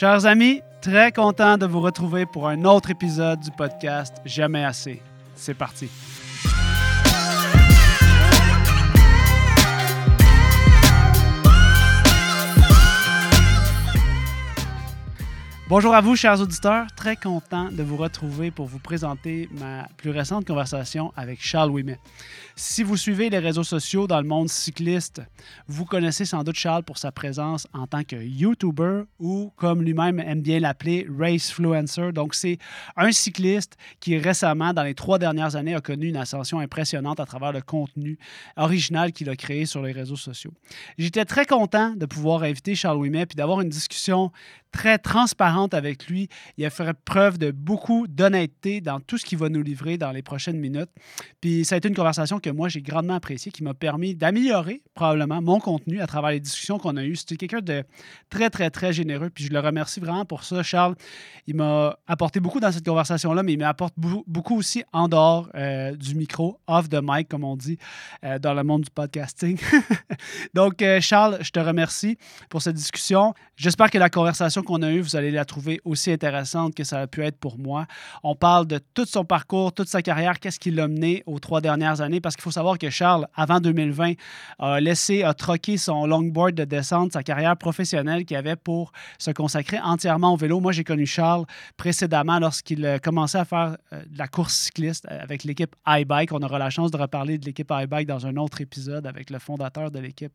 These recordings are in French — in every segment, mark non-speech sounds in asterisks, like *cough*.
Chers amis, très content de vous retrouver pour un autre épisode du podcast Jamais assez. C'est parti. Bonjour à vous, chers auditeurs. Très content de vous retrouver pour vous présenter ma plus récente conversation avec Charles Ouimet. Si vous suivez les réseaux sociaux dans le monde cycliste, vous connaissez sans doute Charles pour sa présence en tant que YouTuber ou, comme lui-même aime bien l'appeler, Racefluencer. Donc, c'est un cycliste qui récemment, dans les trois dernières années, a connu une ascension impressionnante à travers le contenu original qu'il a créé sur les réseaux sociaux. J'étais très content de pouvoir inviter Charles Ouimet puis d'avoir une discussion très transparente avec lui. Il a fait preuve de beaucoup d'honnêteté dans tout ce qu'il va nous livrer dans les prochaines minutes. Puis ça a été une conversation que moi, j'ai grandement appréciée, qui m'a permis d'améliorer probablement mon contenu à travers les discussions qu'on a eues. C'était quelqu'un de très, très, très généreux. Puis je le remercie vraiment pour ça. Charles, il m'a apporté beaucoup dans cette conversation-là, mais il m'apporte beaucoup aussi en dehors euh, du micro, off the mic, comme on dit, euh, dans le monde du podcasting. *laughs* Donc, euh, Charles, je te remercie pour cette discussion. J'espère que la conversation qu'on a eue, vous allez la trouver aussi intéressante que ça a pu être pour moi. On parle de tout son parcours, toute sa carrière, qu'est-ce qui l'a mené aux trois dernières années, parce qu'il faut savoir que Charles, avant 2020, a laissé, a troqué son longboard de descente, sa carrière professionnelle qu'il avait pour se consacrer entièrement au vélo. Moi, j'ai connu Charles précédemment lorsqu'il commençait à faire euh, de la course cycliste avec l'équipe iBike. On aura la chance de reparler de l'équipe iBike dans un autre épisode avec le fondateur de l'équipe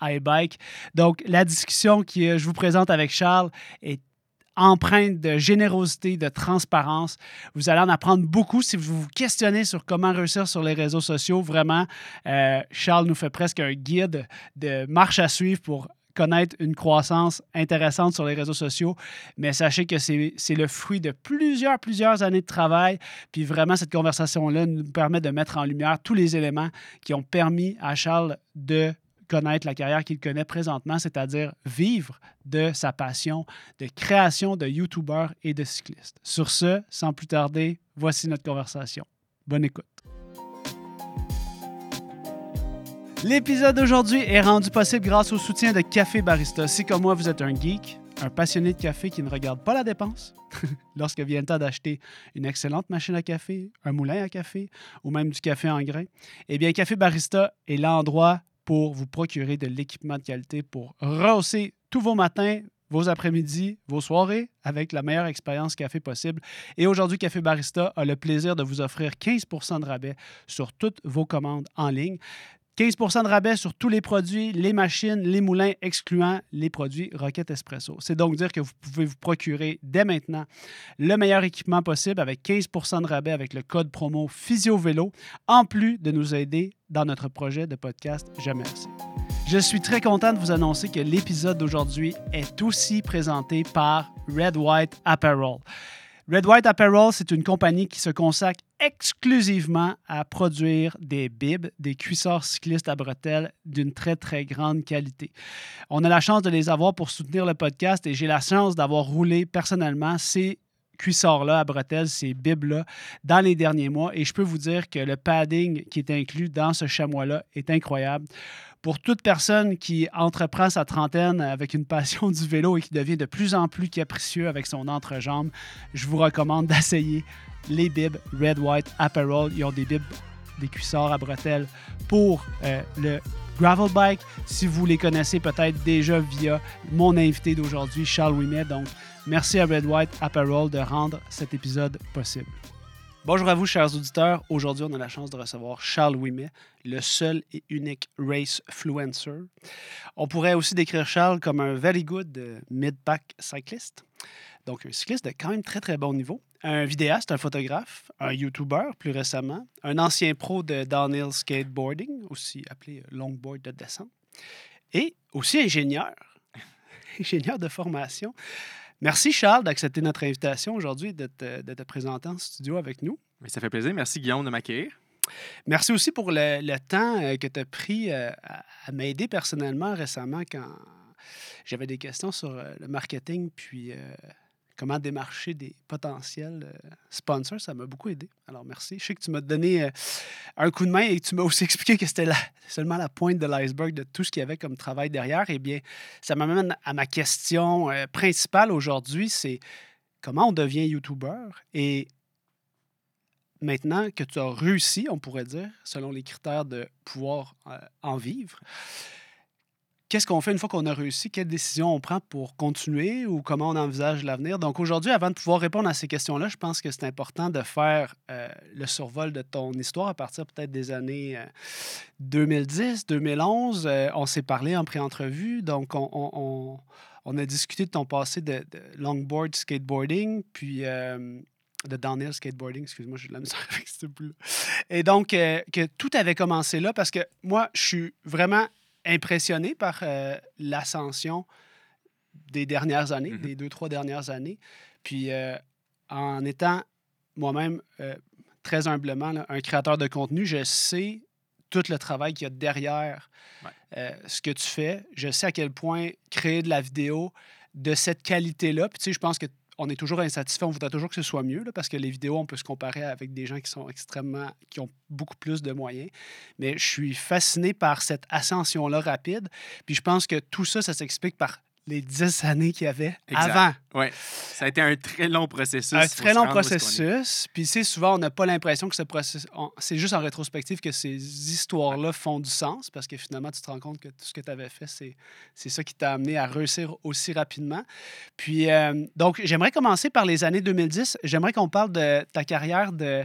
iBike. Donc, la discussion que je vous présente avec Charles est empreinte de générosité, de transparence. Vous allez en apprendre beaucoup si vous vous questionnez sur comment réussir sur les réseaux sociaux. Vraiment, euh, Charles nous fait presque un guide de marche à suivre pour connaître une croissance intéressante sur les réseaux sociaux, mais sachez que c'est le fruit de plusieurs, plusieurs années de travail. Puis vraiment, cette conversation-là nous permet de mettre en lumière tous les éléments qui ont permis à Charles de connaître la carrière qu'il connaît présentement, c'est-à-dire vivre de sa passion de création de YouTuber et de cycliste. Sur ce, sans plus tarder, voici notre conversation. Bonne écoute. L'épisode d'aujourd'hui est rendu possible grâce au soutien de Café Barista. Si comme moi, vous êtes un geek, un passionné de café qui ne regarde pas la dépense, *laughs* lorsque vient le temps d'acheter une excellente machine à café, un moulin à café ou même du café en grains, eh bien, Café Barista est l'endroit pour vous procurer de l'équipement de qualité pour rehausser tous vos matins, vos après-midi, vos soirées avec la meilleure expérience café possible. Et aujourd'hui, Café Barista a le plaisir de vous offrir 15% de rabais sur toutes vos commandes en ligne. 15% de rabais sur tous les produits, les machines, les moulins, excluant les produits Rocket Espresso. C'est donc dire que vous pouvez vous procurer dès maintenant le meilleur équipement possible avec 15% de rabais avec le code promo PhysioVélo, en plus de nous aider dans notre projet de podcast Jamais assez. Je suis très content de vous annoncer que l'épisode d'aujourd'hui est aussi présenté par Red White Apparel. Red White Apparel, c'est une compagnie qui se consacre exclusivement à produire des bibs, des cuissards cyclistes à bretelles d'une très, très grande qualité. On a la chance de les avoir pour soutenir le podcast et j'ai la chance d'avoir roulé personnellement ces cuissards-là à bretelles, ces bibs-là, dans les derniers mois. Et je peux vous dire que le padding qui est inclus dans ce chamois-là est incroyable pour toute personne qui entreprend sa trentaine avec une passion du vélo et qui devient de plus en plus capricieux avec son entrejambe, je vous recommande d'essayer les bibs Red White Apparel. Ils ont des bibs, des cuissards à bretelles pour euh, le gravel bike. Si vous les connaissez peut-être déjà via mon invité d'aujourd'hui, Charles Wimet. Donc, merci à Red White Apparel de rendre cet épisode possible. Bonjour à vous, chers auditeurs. Aujourd'hui, on a la chance de recevoir Charles Ouimet, le seul et unique race fluencer. On pourrait aussi décrire Charles comme un very good euh, mid-pack cycliste. Donc, un cycliste de quand même très, très bon niveau. Un vidéaste, un photographe, un YouTuber plus récemment, un ancien pro de downhill skateboarding, aussi appelé longboard de descente, et aussi ingénieur, *laughs* ingénieur de formation. Merci Charles d'accepter notre invitation aujourd'hui de te, présenter en studio avec nous. Ça fait plaisir. Merci Guillaume de m'accueillir. Merci aussi pour le, temps euh, que tu as pris euh, à, m'aider personnellement récemment quand j'avais des questions sur euh, le marketing puis comment démarcher des potentiels euh, sponsors. Ça m'a beaucoup aidé. Alors, merci. Je sais que tu m'as donné euh, un coup de main et tu m'as *laughs* aussi expliqué que c'était seulement la pointe de l'iceberg de tout ce qu'il y avait comme travail derrière. Eh bien, ça m'amène à ma question euh, principale aujourd'hui, c'est comment on devient YouTuber et maintenant que tu as réussi, on pourrait dire, selon les critères de pouvoir en vivre, qu'est-ce qu'on fait une fois qu'on a réussi? Quelle décision on prend pour continuer ou comment on envisage l'avenir? Donc aujourd'hui, avant de pouvoir répondre à ces questions-là, je pense que c'est important de faire euh, le survol de ton histoire à partir peut-être des années 2010, euh, 2011. Euh, on s'est parlé en pré-entrevue, donc on, a discuté de ton passé de, longboard skateboarding, puis de downhill skateboarding, excuse-moi, j'ai de la misère *laughs* avec ce bout-là. Et donc, que tout avait commencé là parce que moi, je suis vraiment impressionné par euh, l'ascension des dernières années, mm-hmm. des deux, trois dernières années. Puis euh, en étant moi-même euh, très humblement un créateur de contenu, je sais tout le travail qu'il y a derrière ce que tu fais. Je sais à quel point créer de la vidéo de cette qualité-là, puis tu sais, je pense que on est toujours insatisfait, on voudrait toujours que ce soit mieux, parce que les vidéos, on peut se comparer avec des gens qui sont extrêmement, qui ont beaucoup plus de moyens. Mais je suis fasciné par cette ascension-là rapide. Puis je pense que tout ça, ça s'explique par les dix années qu'il y avait avant. Oui, ça a été un très long processus. Un très long processus. Puis, c'est souvent, on n'a pas l'impression que ce processus. C'est juste en rétrospective que ces histoires-là font du sens parce que finalement, tu te rends compte que tout ce que tu avais fait, c'est ça qui t'a amené à réussir aussi rapidement. Puis, euh, donc, j'aimerais commencer par les années 2010. J'aimerais qu'on parle de ta carrière de.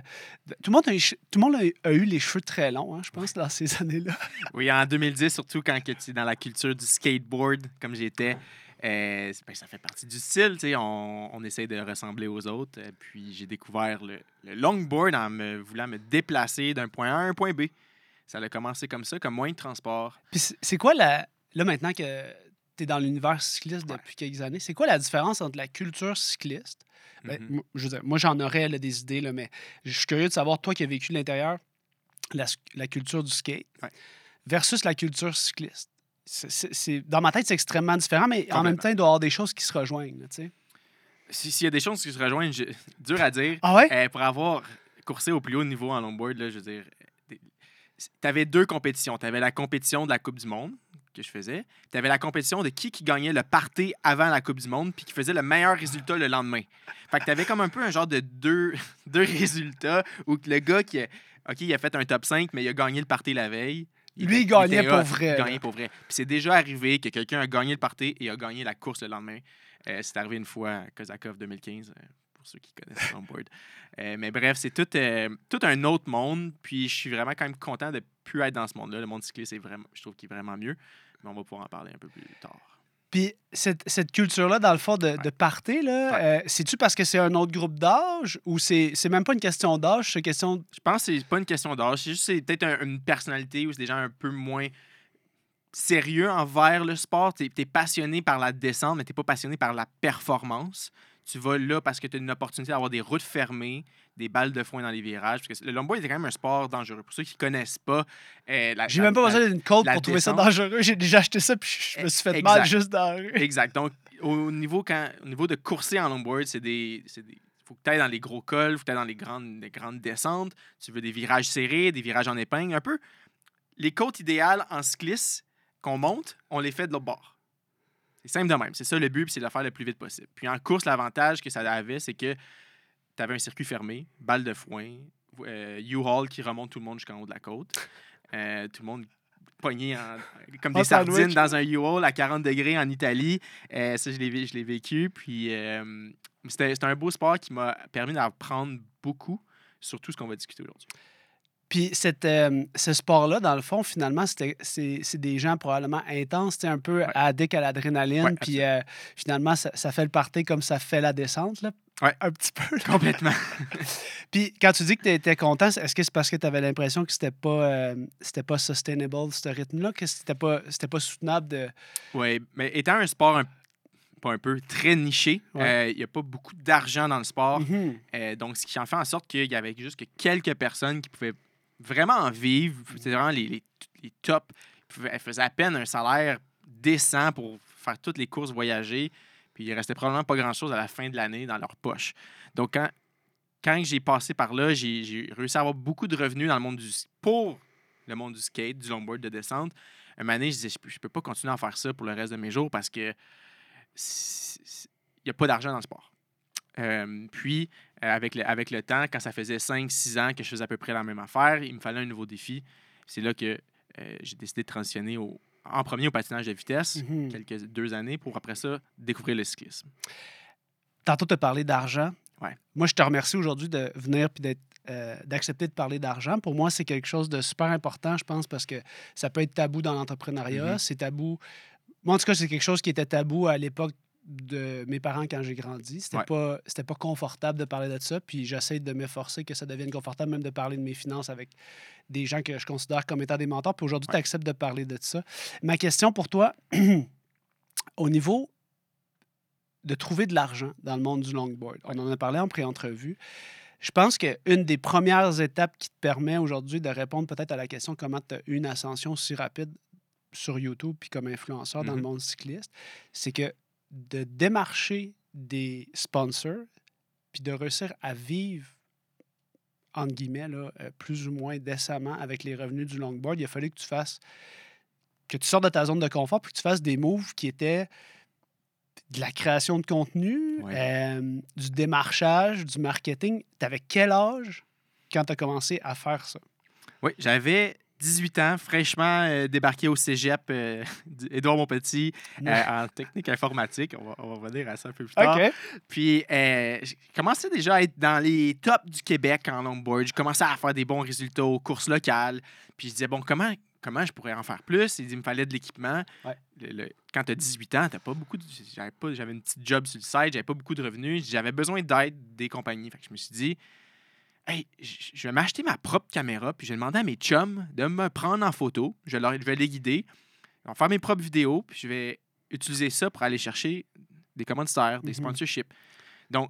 Tout, le monde a, tout le monde a, eu les cheveux très longs, hein, je pense, dans ces années-là. Oui, en 2010, surtout quand tu es dans la culture du skateboard, comme j'étais. Euh, ben, ça fait partie du style, on, on essaie de ressembler aux autres. Euh, puis j'ai découvert le, longboard en me voulant me déplacer d'un point A à un point B. Ça a commencé comme ça, comme moyen de transport. Puis c'est quoi la. Là, maintenant que tu es dans l'univers cycliste depuis quelques années, c'est quoi la différence entre la culture cycliste? Ben, mm-hmm. je veux dire, moi, j'en aurais des idées, là, mais je suis curieux de savoir, toi qui as vécu l'intérieur, la, la, culture du skate versus la culture cycliste c'est, dans ma tête, c'est extrêmement différent, mais en même temps, il doit y avoir des choses qui se rejoignent. S'il y a des choses qui se rejoignent, *laughs* dur à dire. Ah ouais? Euh, pour avoir coursé au plus haut niveau en longboard, là, je veux dire, tu avais deux compétitions. Tu avais la compétition de la Coupe du Monde que je faisais. Tu avais la compétition de qui qui gagnait le party avant la Coupe du Monde puis qui faisait le meilleur résultat le lendemain. Fait que tu avais comme un peu un genre de deux, *laughs* deux résultats où le gars qui a, OK, il a fait un top 5, mais il a gagné le party la veille. Lui, il gagnait pour vrai. Il gagnait pour vrai. Puis c'est déjà arrivé que quelqu'un a gagné le party et a gagné la course le lendemain. Euh, c'est arrivé une fois à Kozakov 2015, euh, pour ceux qui connaissent Longboard. Euh, mais bref, c'est tout, tout un autre monde. Puis je suis vraiment quand même content de ne plus être dans ce monde-là. Le monde cycliste, vraiment, je trouve qu'il est vraiment mieux. Mais on va pouvoir en parler un peu plus tard. Puis cette, cette culture-là, dans le fond, de, de party, là, euh, c'est-tu parce que c'est un autre groupe d'âge ou c'est même pas une question d'âge, c'est question... Je pense que c'est pas une question d'âge, c'est juste c'est peut-être une personnalité ou c'est des gens un peu moins sérieux envers le sport. Tu es, passionné par la descente, mais tu pas passionné par la performance. Tu vas là parce que tu as une opportunité d'avoir des routes fermées, des balles de foin dans les virages. Parce que le longboard est quand même un sport dangereux. Pour ceux qui ne connaissent pas. Euh, J'ai même pas besoin d'une côte pour trouver ça dangereux. J'ai déjà acheté ça puis je me suis fait mal juste dans la rue. Exact. Donc, au niveau, quand, au niveau de courser en longboard, c'est des, faut que tu ailles dans les gros cols, faut que tu ailles dans les grandes, les grandes descentes. Tu veux des virages serrés, des virages en épingle, un peu. Les côtes idéales en cycliste qu'on monte, on les fait de l'autre bord. C'est simple de même. C'est ça le but, c'est de le faire le plus vite possible. Puis en course, l'avantage que ça avait, c'est que tu avais un circuit fermé, balle de foin, euh, U-Haul qui remonte tout le monde jusqu'en haut de la côte. *laughs* Euh, tout le monde pogné comme des sardines dans un U-Haul à 40 degrés en Italie. Euh, ça, je l'ai vécu. Puis c'était un beau sport qui m'a permis d'apprendre beaucoup sur tout ce qu'on va discuter aujourd'hui. Puis cette, euh, ce sport-là, dans le fond, finalement, c'est des gens probablement intenses, un peu addicts à l'adrénaline. puis euh, finalement, ça, ça, fait le party comme ça fait la descente, là. Un petit peu. Complètement. *laughs* puis quand tu dis que tu étais content, est-ce que c'est parce que tu avais l'impression que c'était pas, euh, c'était pas sustainable, ce rythme-là, que c'était pas, pas soutenable de. Oui, mais étant un sport un pas un peu, très niché. Il n'y a pas beaucoup d'argent dans le sport. Mm-hmm. donc, ce qui en fait en sorte qu'il y avait juste que quelques personnes qui pouvaient vraiment en vivre. C'était vraiment les, les, les tops. Elle faisait à peine un salaire décent pour faire toutes les courses voyager. Puis il restait probablement pas grand-chose à la fin de l'année dans leur poche. Donc, quand, quand j'ai passé par là, j'ai réussi à avoir beaucoup de revenus dans le monde du pour le monde du skate, du longboard, de descente. Un donné, je disais, je je peux pas continuer à faire ça pour le reste de mes jours parce que il n'y a pas d'argent dans le sport. Euh, puis, avec, le, avec le temps, quand ça faisait 5-6 ans que je faisais à peu près la même affaire, il me fallait un nouveau défi. C'est là que euh, j'ai décidé de transitionner au, en premier au patinage de vitesse, Mhm. quelques deux années, pour après ça découvrir le cyclisme. Tantôt, tu as parlé d'argent. Ouais. Moi, je te remercie aujourd'hui de venir puis d'être, euh, d'accepter de parler d'argent. Pour moi, c'est quelque chose de super important, je pense, parce que ça peut être tabou dans l'entrepreneuriat. Mhm. C'est tabou. Moi, en tout cas, c'est quelque chose qui était tabou à l'époque de mes parents quand j'ai grandi. C'était Ouais. pas c'était pas confortable de parler de ça, puis j'essaie de m'efforcer que ça devienne confortable même de parler de mes finances avec des gens que je considère comme étant des mentors. Puis aujourd'hui, Ouais. tu acceptes de parler de ça. Ma question pour toi, *clears throat* au niveau de trouver de l'argent dans le monde du longboard. On en a parlé en pré-entrevue. Je pense qu'une des premières étapes qui te permet aujourd'hui de répondre peut-être à la question comment tu as eu une ascension si rapide sur YouTube puis comme influenceur dans le Mhm. monde cycliste, c'est que de démarcher des sponsors puis de réussir à vivre entre guillemets, là, euh, plus ou moins décemment avec les revenus du longboard, il a fallu que tu fasses, que tu sortes de ta zone de confort puis que tu fasses des moves qui étaient de la création de contenu, euh, du démarchage, du marketing. Tu avais quel âge quand tu as commencé à faire ça? Oui, j'avais 18 ans, fraîchement euh, débarqué au cégep euh, *laughs* Édouard Montpetit euh, en technique informatique. On va, on va revenir à ça un peu plus tard. Puis, euh, j'ai commencé déjà à être dans les tops du Québec en longboard. J'ai commencé à faire des bons résultats aux courses locales. Puis, je disais, bon, comment, comment je pourrais en faire plus? Il dit, il me fallait de l'équipement. Ouais. Le- le- quand tu as 18 ans, t'as pas beaucoup de- j'avais pas J'avais une petite job sur le site, j'avais pas beaucoup de revenus. J'avais besoin d'aide des compagnies. Fait que je me suis dit, hey, je vais m'acheter ma propre caméra. Puis, je vais demander à mes chums de me prendre en photo. Je, leur, je vais les guider. Ils vont faire mes propres vidéos. Puis, je vais utiliser ça pour aller chercher des commanditaires, des Mhm. sponsorships. Donc,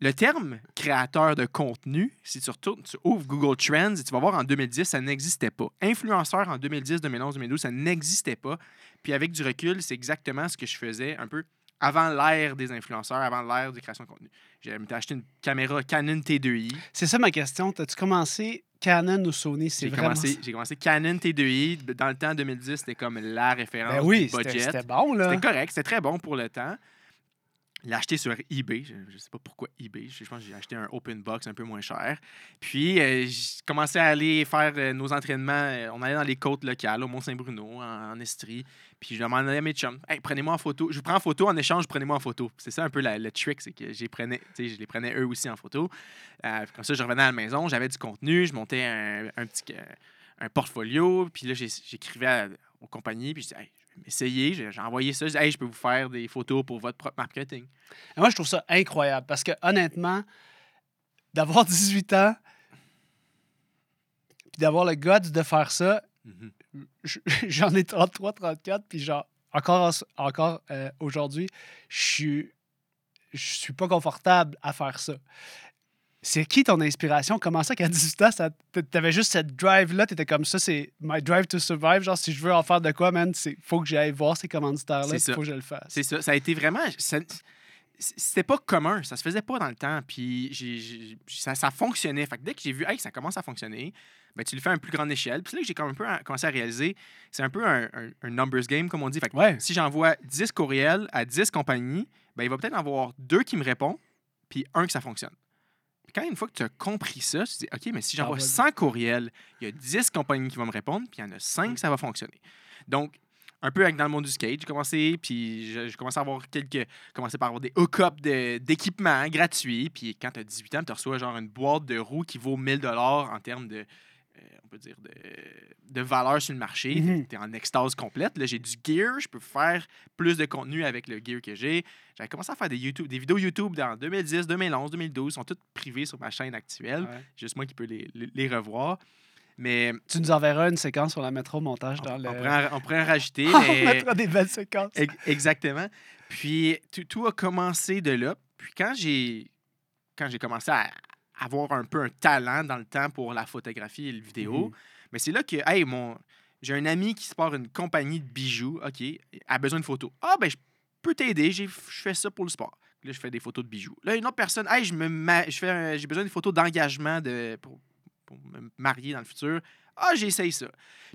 le terme créateur de contenu, si tu retournes, tu ouvres Google Trends et tu vas voir en 2010, ça n'existait pas. Influenceur en 2010, 2011, 2012, ça n'existait pas. Puis avec du recul, c'est exactement ce que je faisais un peu avant l'ère des influenceurs, avant l'ère de création de contenu. J'ai acheté une caméra Canon T2i. C'est ça ma question. As-tu commencé Canon ou Sony? C'est J'ai vraiment commencé, j'ai commencé Canon T2i. Dans le temps 2010, c'était comme la référence Ben oui, du budget. c'était bon, là. C'était correct, c'était très bon pour le temps. L'ai acheté sur eBay. Je ne sais pas pourquoi eBay. Je, je pense que j'ai acheté un open box un peu moins cher. Puis, euh, j'ai commencé à aller faire euh, nos entraînements. Euh, on allait dans les côtes locales, au Mont-Saint-Bruno, en, Estrie. Puis, je demandais à mes chums Hey, prenez-moi en photo. Je prends en photo en échange, prenez-moi en photo. C'est ça un peu la- le trick, c'est que j'ai prenais, je les prenais eux aussi en photo. Euh, comme ça, je revenais à la maison, j'avais du contenu, je montais un, un petit. euh, un portfolio, puis là, j'écrivais aux compagnies, puis je disais, hey, m'essayer, j'ai envoyé ça, je dis, hey, je peux vous faire des photos pour votre propre marketing. Et Moi, je trouve ça incroyable parce que, honnêtement, d'avoir *laughs* 18 ans puis d'avoir le guts de faire ça, Mhm. j- *laughs* j'en ai 33, 34, puis genre, encore, en- encore euh, aujourd'hui, je suis, je suis pas confortable à faire ça. C'est qui ton inspiration? Comment ça qu'à *laughs* 18 ans, t'avais juste cette drive-là, t'étais comme ça, c'est my drive to survive. Genre, si je veux en faire de quoi, man, c'est faut que j'aille voir ces commanditaires-là, il faut que je le fasse. C'est ça, ça a été vraiment. ça- C'était pas commun, ça se faisait pas dans le temps, puis j'ai- j'ai- ça, ça fonctionnait. Fait que dès que j'ai vu, hey, ça commence à fonctionner, ben, tu le fais à une plus grande échelle. Puis c'est là que j'ai comme un peu commencé à réaliser, c'est un peu un, un- un numbers game, comme on dit. Fait que Ouais. si j'envoie 10 courriels à 10 compagnies, ben, il va peut-être en avoir deux qui me répondent, puis un que ça fonctionne. Quand une fois que tu as compris ça, tu te dis, OK, mais si j'envoie Ah, ouais. 100 courriels, il y a 10 compagnies qui vont me répondre, puis il y en a 5 ça va fonctionner. Donc, un peu avec dans le monde du skate, j'ai commencé, puis j'ai commencé à avoir quelques. commencé par avoir des hook-ups de- d'équipements gratuits, puis quand tu as 18 ans, tu reçois genre une boîte de roues qui vaut 1000 en termes de. Euh, on peut dire de, de valeur sur le marché. Mhm. Tu es en extase complète. Là, j'ai du gear, je peux faire plus de contenu avec le gear que j'ai. J'avais commencé à faire des, YouTube, des vidéos YouTube dans 2010, 2011, 2012. Ils sont toutes privées sur ma chaîne actuelle. Ouais. Juste moi qui peux les, les- les revoir. Mais Tu nous enverras une séquence, on la mettra au montage on, dans le. on pourrait, en- on pourrait en rajouter. *laughs* on mettra des belles séquences. Ex- Exactement. Puis tout, tout a commencé de là. Puis quand j'ai quand j'ai commencé à avoir un peu un talent dans le temps pour la photographie et le vidéo, Mhm. mais c'est là que hey mon j'ai un ami qui se part une compagnie de bijoux, OK, a besoin de photos. Ah ben je, peux t'aider, je fais ça pour le sport. Là, je fais des photos de bijoux. Là, une autre personne, hey, je me je fais j'ai besoin de photos d'engagement de, pour, pour me marier dans le futur. Ah, j'essaye ça.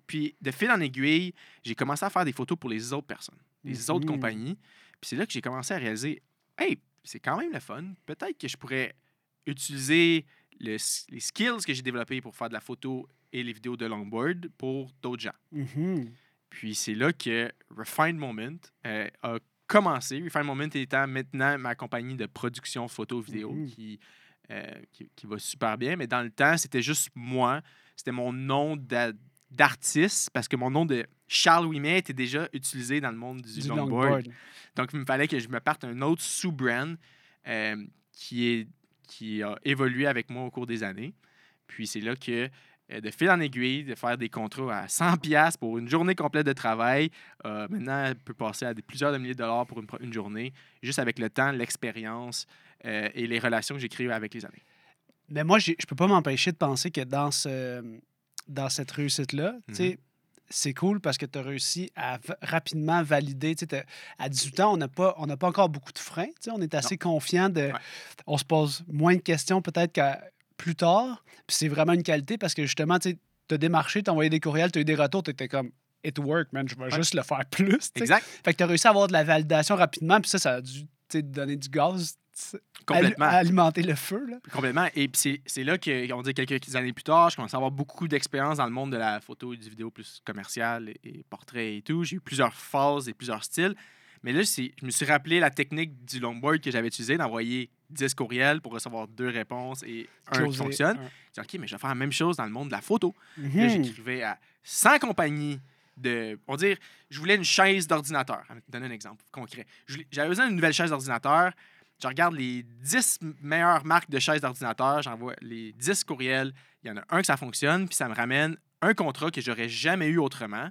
Puis, de fil en aiguille, j'ai commencé à faire des photos pour les autres personnes, les autres Mhm. compagnies. Puis c'est là que j'ai commencé à réaliser, hey, c'est quand même le fun. Peut-être que je pourrais utiliser le les skills que j'ai développés pour faire de la photo et les vidéos de longboard pour d'autres gens. Mhm. Puis c'est là que Refined Moment euh, a commencé. Refined Moment étant maintenant ma compagnie de production photo-vidéo Mhm. qui, euh, qui, qui va super bien. Mais dans le temps, c'était juste moi. C'était mon nom d'a- d'artiste parce que mon nom de Charles Ouimet était déjà utilisé dans le monde du, Du longboard. longboard. Donc, il me fallait que je me parte un autre sous-brand euh, qui, est, qui a évolué avec moi au cours des années. Puis c'est là que, euh, de fil en aiguille, de faire des contrats à 100$ piastres pour une journée complète de travail, euh, maintenant, elle peut passer à des, plusieurs milliers de dollars pour une, journée, juste avec le temps, l'expérience euh, et les relations que j'ai créées avec les années. Mais moi, je peux pas m'empêcher de penser que dans, ce, dans cette réussite-là, tu sais, Mhm. C'est cool parce que tu as réussi à rapidement valider. tu sais, t'as- À 18 ans, on n'a pas, on pas encore beaucoup de freins. tu sais, On est assez confiant de. Ouais. On se pose moins de questions peut-être qu'à plus tard. Puis c'est vraiment une qualité parce que justement, tu as démarché, tu as envoyé des courriels, tu as eu des retours, tu étais comme. It work, man, je vais Ouais. juste le faire *laughs* plus. Exact. Fait que tu as réussi à avoir de la validation rapidement, puis ça, ça a dû sais, donner du gaz, Complètement. alimenter le feu. Là. Complètement. Et puis c'est- là que, on dit quelques années plus tard, je commençais à avoir beaucoup d'expérience dans le monde de la photo et du vidéo plus commercial et, portrait et tout. J'ai eu plusieurs phases et plusieurs styles. Mais là, je me suis rappelé la technique du longboard que j'avais utilisé d'envoyer 10 courriels pour recevoir deux réponses et un qui fonctionne. J'ai dit, OK, mais je vais faire la même chose dans le monde de la photo. Mhm. Là, j'écrivais à 100 compagnies de. On va dire, je voulais une chaise d'ordinateur. Je vais te donner un exemple concret. J'avais besoin d'une nouvelle chaise d'ordinateur. Je regarde les 10 meilleures marques de chaises d'ordinateur. J'envoie les 10 courriels. Il y en a un que ça fonctionne, puis ça me ramène un contrat que j'aurais jamais eu autrement.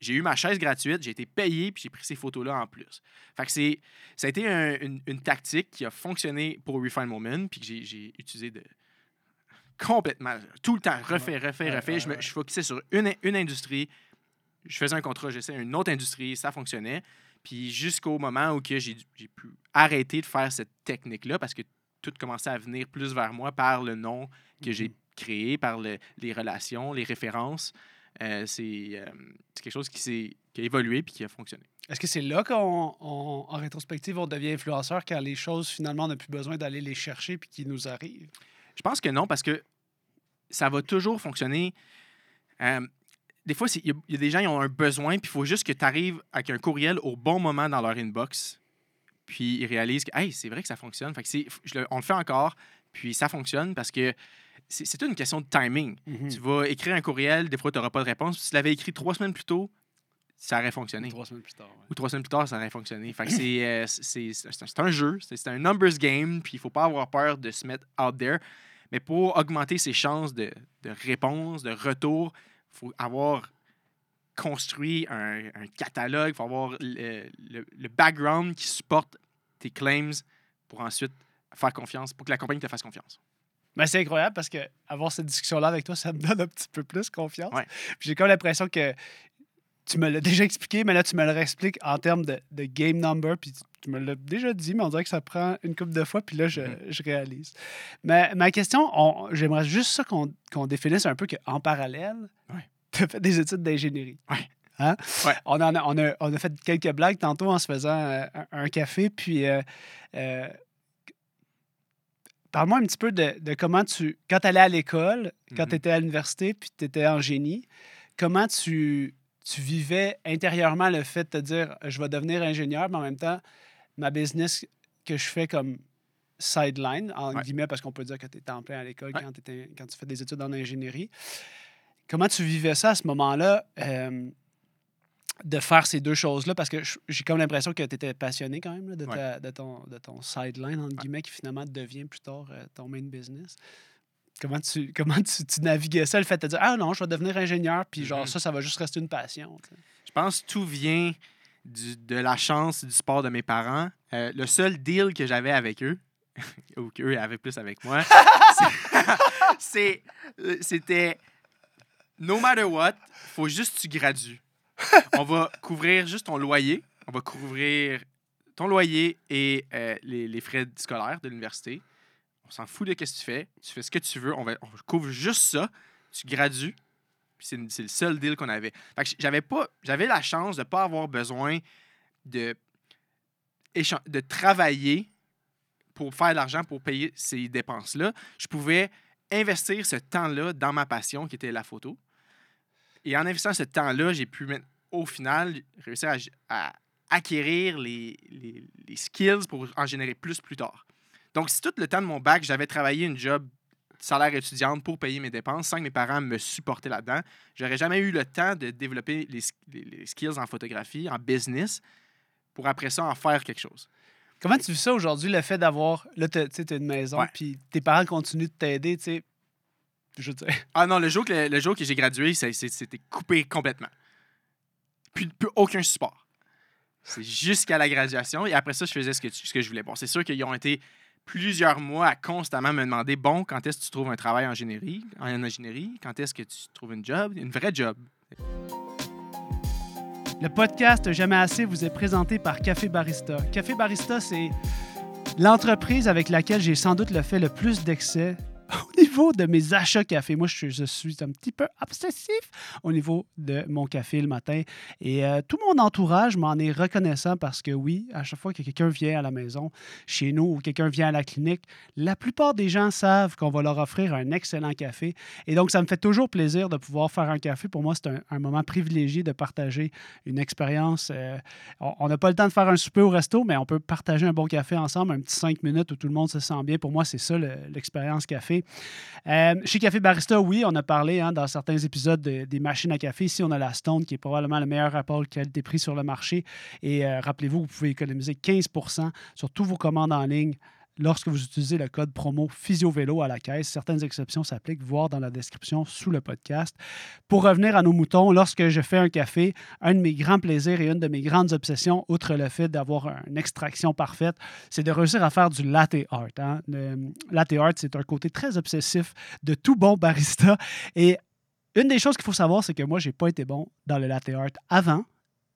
J'ai eu ma chaise gratuite, j'ai été payé, puis j'ai pris ces photos-là en plus. Fait que c'est, ça a été un- une, une tactique qui a fonctionné pour Refine Moment, puis que j'ai, utilisé de complètement, tout le temps, refait, refait, refait. je, me, je focusais sur une, une industrie, je faisais un contrat, j'essayais une autre industrie, ça fonctionnait. Puis jusqu'au moment où j'ai, pu arrêter de faire cette technique-là, parce que tout commençait à venir plus vers moi par le nom que j'ai créé, par le- les relations, les références. Euh, c'est, euh, quelque chose qui, qui a évolué puis qui a fonctionné. Est-ce que c'est là qu'on, on- en rétrospective, on devient influenceur quand les choses, finalement, on n'a plus besoin d'aller les chercher puis qui nous arrivent? Je pense que non, parce que ça va toujours fonctionner. Euh, des fois, il y, a- il y a des gens qui ont un besoin, puis il faut juste que tu arrives avec un courriel au bon moment dans leur inbox, puis ils réalisent que hey, c'est vrai que ça fonctionne. Fait que c'est- je le- on le fait encore, puis ça fonctionne parce que c'est une question de timing. Mhm. Tu vas écrire un courriel, des fois, tu n'auras pas de réponse. Si tu l'avais écrit trois semaines plus tôt, ça aurait fonctionné. Trois semaines plus tard. ouais. Ou trois semaines plus tard, ça aurait fonctionné. Fait c'est, euh, c'est, un- jeu, c'est, un numbers game, puis il faut pas avoir peur de se mettre out there. Mais pour augmenter ses chances de, de réponse, de retour, faut avoir construit un, un catalogue, il faut avoir le, le- le background qui supporte tes claims pour ensuite faire confiance, pour que la compagnie te fasse confiance. Mais c'est incroyable parce que avoir cette discussion-là avec toi, ça me donne un petit peu plus confiance. Ouais. J'ai comme l'impression que tu me l'as *laughs* déjà expliqué, mais là, tu me le réexpliques en termes de, de game number. Puis tu, me l'as déjà dit, mais on dirait que ça prend une couple de fois, puis là, je, Mhm. je réalise. Mais ma question, on- j'aimerais juste ça qu'on définisse un peu qu'en parallèle, tu as fait des études d'ingénierie. Ouais. Hein? Ouais. On, en a, on, a, on a fait quelques blagues tantôt en se faisant euh, un, un café, puis euh, euh, Parle-moi un petit peu de, de comment tu. Quand tu allais à l'école, quand Mhm. tu étais à l'université, puis tu étais en génie, comment tu, tu vivais intérieurement le fait de te dire je vais devenir ingénieur, mais en même temps, ma business que je fais comme sideline, en Ouais. guillemets, parce qu'on peut dire que tu es en plein à l'école Ouais. quand, tu fais des études en ingénierie. Comment tu vivais ça à ce moment-là? euh, de faire ces deux choses-là, parce que j'ai comme l'impression que tu étais passionné quand même là, de, Ouais. ta- de ton, de ton sideline, entre guillemets, qui finalement devient plus tard euh, ton main business. Comment tu, *laughs* comment tu, tu naviguais ça, le fait de te dire Ah non, je vais devenir ingénieur, puis genre Mhm. ça, ça va juste rester une passion. Je pense que tout vient du- de la chance du sport de mes parents. Euh, le seul deal que j'avais avec eux, *laughs* ou qu'eux avaient plus avec moi, *laughs* euh, c'était no matter what, faut juste que tu gradues. On va couvrir juste ton loyer, on va couvrir ton loyer et euh, les, les frais scolaires de l'université. On s'en fout de ce que tu fais. Tu fais ce que tu veux. On, couvre juste ça. Tu gradues. C'est le seul deal qu'on avait. J'avais la chance de pas avoir besoin de de travailler pour faire de l'argent pour payer ces dépenses-là. Je pouvais investir ce temps-là dans ma passion qui était la photo. Et en investissant ce temps-là, j'ai pu au final réussir à, acquérir les, les- les skills pour en générer plus plus tard. Donc, si tout le temps de mon bac, j'avais travaillé une job salaire étudiante pour payer mes dépenses sans que mes parents me supportaient là-dedans, j'aurais jamais eu le temps de développer les, sk- les- les skills en photographie, en business, pour après ça en faire quelque chose. Comment tu vis ça aujourd'hui, le fait d'avoir. Là, tu sais, une maison, puis tes parents continuent de t'aider, tu sais? Je veux dire. *laughs* Ah non, le jour que, le jour que j'ai gradué, c'était coupé complètement. Plus, plus aucun support. C'est jusqu'à la graduation. Et après ça, je faisais ce que, tu- ce que je voulais. Bon, c'est sûr qu'ils ont été plusieurs mois à constamment me demander bon, quand est-ce que tu trouves un travail en ingénierie, en ingénierie? Quand est-ce que tu trouves une job? Une vraie job. Le podcast Jamais assez vous est présenté par Café Barista. Café Barista, c'est l'entreprise avec laquelle j'ai sans doute le fait le plus d'excès *laughs* niveau de mes achats café. Moi, je, suis- un petit peu obsessif au niveau de mon café le matin. Et euh, tout mon entourage m'en est reconnaissant parce que oui, à chaque fois que quelqu'un vient à la maison, chez nous, ou quelqu'un vient à la clinique, la plupart des gens savent qu'on va leur offrir un excellent café. Et donc, ça me fait toujours plaisir de pouvoir faire un café. Pour moi, c'est un, moment privilégié de partager une expérience. euh, on n'a pas le temps de faire un souper au resto, mais on peut partager un bon café ensemble, un petit cinq minutes où tout le monde se sent bien. Pour moi, c'est ça le- l'expérience café. Euh, chez Café Barista, oui, on a parlé hein, dans certains épisodes de- des machines à café. Ici, on a la Stone, qui est probablement le meilleur rapport qualité-prix sur le marché. Et euh, rappelez-vous, vous pouvez économiser 15% sur tous vos commandes en ligne lorsque vous utilisez le code promo PhysioVélo à la caisse. Certaines exceptions s'appliquent, voir dans la description sous le podcast. Pour revenir à nos moutons, lorsque je fais un café, un de mes grands plaisirs et une de mes grandes obsessions, outre le fait d'avoir une extraction parfaite, c'est de réussir à faire du latte art. hein. Le latte art, c'est un côté très obsessif de tout bon barista. Et une des choses qu'il faut savoir, c'est que moi, j'ai pas été bon dans le latte art avant,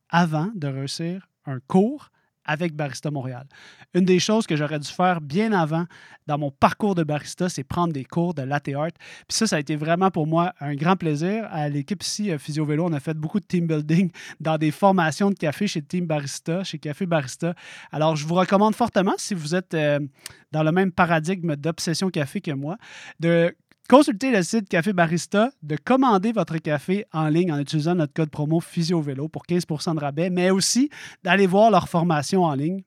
avant de réussir un cours avec Barista Montréal. Une des choses que j'aurais dû faire bien avant dans mon parcours de barista, c'est prendre des cours de latte art. Puis ça, ça a été vraiment pour moi un grand plaisir. À l'équipe ici, euh, Physio Vélo, on a fait beaucoup de team building *laughs* dans des formations de café chez Team Barista, chez Café Barista. Alors, je vous recommande fortement, si vous êtes euh, dans le même paradigme d'obsession café que moi, de consulter le site Café Barista, de commander votre café en ligne en utilisant notre code promo PhysioVélo pour 15% de rabais, mais aussi d'aller voir leur formation en ligne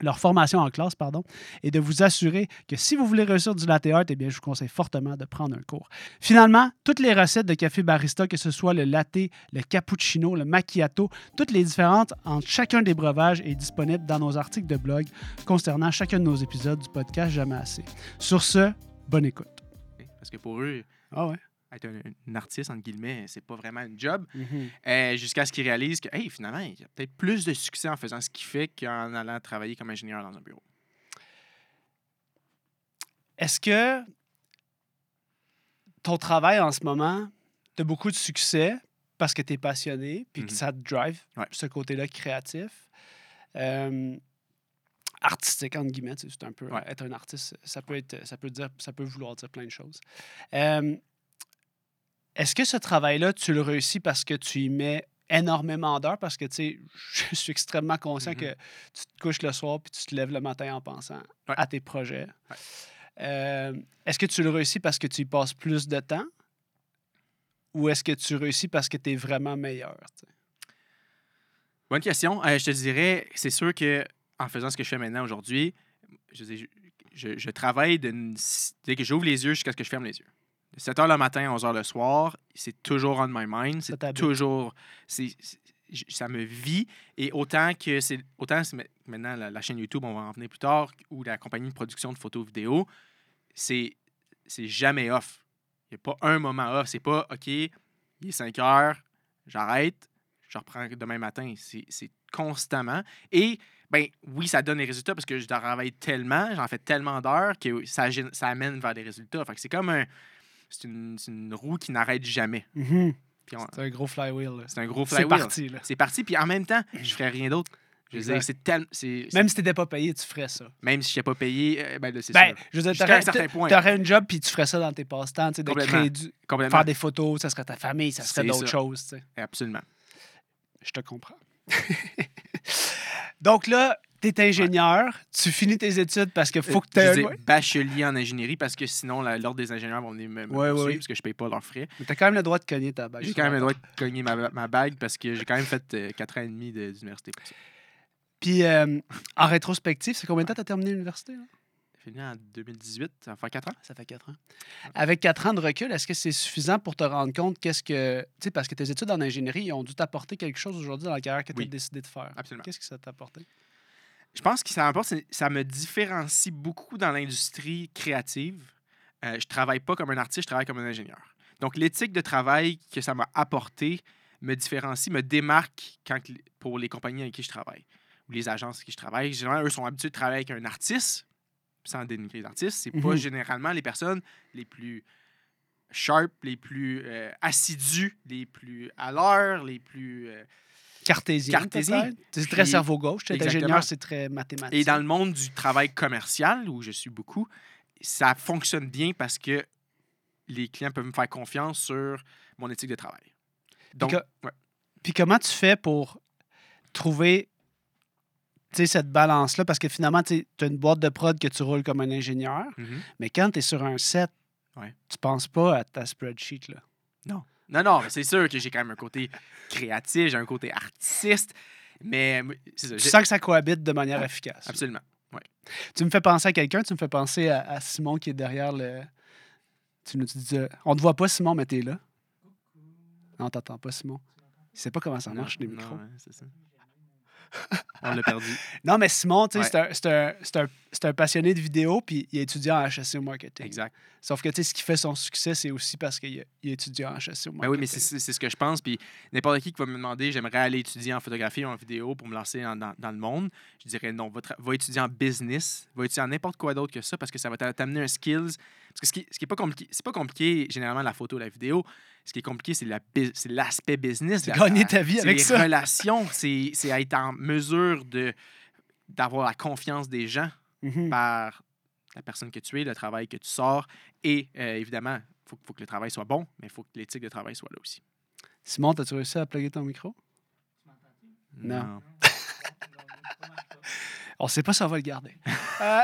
leur formation en classe, pardon, et de vous assurer que si vous voulez réussir du latte art, eh bien, je vous conseille fortement de prendre un cours. Finalement, toutes les recettes de café barista, que ce soit le latte, le cappuccino, le macchiato, toutes les différentes entre chacun des breuvages est disponible dans nos articles de blog concernant chacun de nos épisodes du podcast Jamais assez. Sur ce, bonne écoute. Parce que pour eux, Ah ouais. être un, un artiste, entre guillemets, c'est pas vraiment une job. Euh, jusqu'à ce qu'il réalise que, hey, finalement, il y a peut-être plus de succès en faisant ce qu'il fait qu'en allant travailler comme ingénieur dans un bureau. Est-ce que ton travail en ce moment, tu as beaucoup de succès parce que tu es passionné puis que Mhm. ça te drive, Ouais. ce côté-là créatif? Euh, artistique, entre guillemets, tu sais, c'est un peu Ouais. être un artiste, ça peut être ça peut dire ça peut vouloir dire plein de choses. Euh, Est-ce que ce travail-là, tu le réussis parce que tu y mets énormément d'heures? Parce que, tu sais, *laughs* je suis extrêmement conscient que tu te couches le soir puis tu te lèves le matin en pensant Ouais. à tes projets. Ouais. Euh, est-ce que tu le réussis parce que tu y passes plus de temps? Ou est-ce que tu réussis parce que tu es vraiment meilleur? Bonne question. Euh, je te dirais, c'est sûr que en faisant ce que je fais maintenant aujourd'hui, je, je, travaille dès que j'ouvre les yeux jusqu'à ce que je ferme les yeux. De 7 h le matin à 11 h le soir, c'est toujours on my mind. C'est toujours. ça me vit. Et autant que c'est. Autant maintenant la, la chaîne YouTube, on va en venir plus tard, ou la compagnie de production de photos vidéo, c'est jamais off. Il n'y a pas un moment off. C'est pas OK, il est 5 heures, j'arrête, je reprends demain matin. C'est c'est constamment. Et ben oui, ça donne des résultats parce que je travaille tellement, j'en fais tellement d'heures que ça, amène vers des résultats. Fait que c'est comme un. C'est une, une roue qui n'arrête jamais. On- C'est un gros flywheel. c'est un gros C'est parti. C'est parti. Puis en même temps, je ferais rien d'autre. Je veux dire, c'est tellement. Même si t'étais pas payé, tu ferais ça. Même si je n'étais pas payé, euh, ben là, c'est Ben, ça. je veux dire, t'aurais un certain point. t'aurais une job puis tu ferais ça dans tes passe-temps, tu sais, de créer du, faire des photos, ça serait ta famille, ça serait d'autres choses, tu sais. Absolument. Je te comprends. *laughs* Donc là, tu es ingénieur, tu finis tes études parce qu'il faut que tu Euh, aies. disais bachelier en ingénierie parce que sinon, l'ordre des ingénieurs vont venir me, me Ouais, poursuivre ouais. parce que je paye pas leurs frais. Mais t'as quand même le droit de cogner ta bague. J'ai quand même le droit de cogner ma, ma bague parce que j'ai quand même fait 4 ans et demi de- d'université pour ça. Puis euh, en rétrospective, c'est combien de temps t'as terminé l'université? Fini en 2018, ça faire 4 ans? Ça fait quatre ans. Avec quatre ans de recul, est-ce que c'est suffisant pour te rendre compte qu'est-ce que. Tu sais, parce que tes études en ingénierie ont dû t'apporter quelque chose aujourd'hui dans la carrière que tu as Oui. décidé de faire. Absolument. Qu'est-ce que ça t'a apporté? Je pense que ça m'apporte, ça me différencie beaucoup dans l'industrie créative. Euh, je travaille pas comme un artiste, je travaille comme un ingénieur. Donc, l'éthique de travail que ça m'a apporté me différencie, me démarque quand, pour les compagnies avec qui je travaille ou les agences avec qui je travaille. Généralement, eux sont habitués de travailler avec un artiste, sans dénigrer les artistes. C'est pas Mhm. généralement les personnes les plus sharp, les plus euh, assidus, les plus à l'heure, les plus... euh, Cartésien. Cartésien. C'est très cerveau gauche. Es ingénieur, c'est très mathématique. Et dans le monde du travail commercial, où je suis beaucoup, ça fonctionne bien parce que les clients peuvent me faire confiance sur mon éthique de travail. Donc, que- ouais. Puis comment tu fais pour trouver cette balance-là? Parce que finalement, tu as une boîte de prod que tu roules comme un ingénieur, Mhm. mais quand tu es sur un set, Ouais. tu penses pas à ta spreadsheet. Là. Non, non, mais c'est sûr que j'ai quand même un côté créatif, j'ai un côté artiste, mais c'est ça. Tu sens que ça cohabite de manière efficace. Absolument. Tu me fais penser à quelqu'un, tu me fais penser à, à Simon qui est derrière le. Tu nous dis. euh, On te voit pas, Simon, mais t'es là. Non, t'entends pas, Simon. Il sait pas comment ça Non, marche, les non, micros. ouais, c'est ça. On l'a perdu. *laughs* Non, mais Simon, tu sais, Ouais. c'est un- passionné de vidéo, puis il est étudiant en HSC au marketing. Exact. Sauf que, tu sais, ce qui fait son succès, c'est aussi parce qu'il est étudiant en HSC au marketing. Ben oui, mais c'est- ce que je pense. Puis n'importe qui qui va me demander, j'aimerais aller étudier en photographie ou en vidéo pour me lancer dans, dans le monde, je dirais non, va, étudier en business, va étudier en n'importe quoi d'autre que ça parce que ça va t'a- t'amener un skills. Parce que ce qui, ce qui est pas compliqué, c'est pas compliqué généralement la photo, la vidéo. Ce qui est compliqué, c'est l'aspect business. C'est la- gagner ta vie avec les ça. relations, c'est être en mesure d'avoir la confiance des gens Mhm. par la personne que tu es, le travail que tu sors. Et euh, évidemment, il faut, faut que le travail soit bon, mais il faut que l'éthique de travail soit là aussi. Simon, as-tu réussi à plugger ton micro? Non. *laughs* On sait pas si on va le garder. *laughs* *laughs* Euh,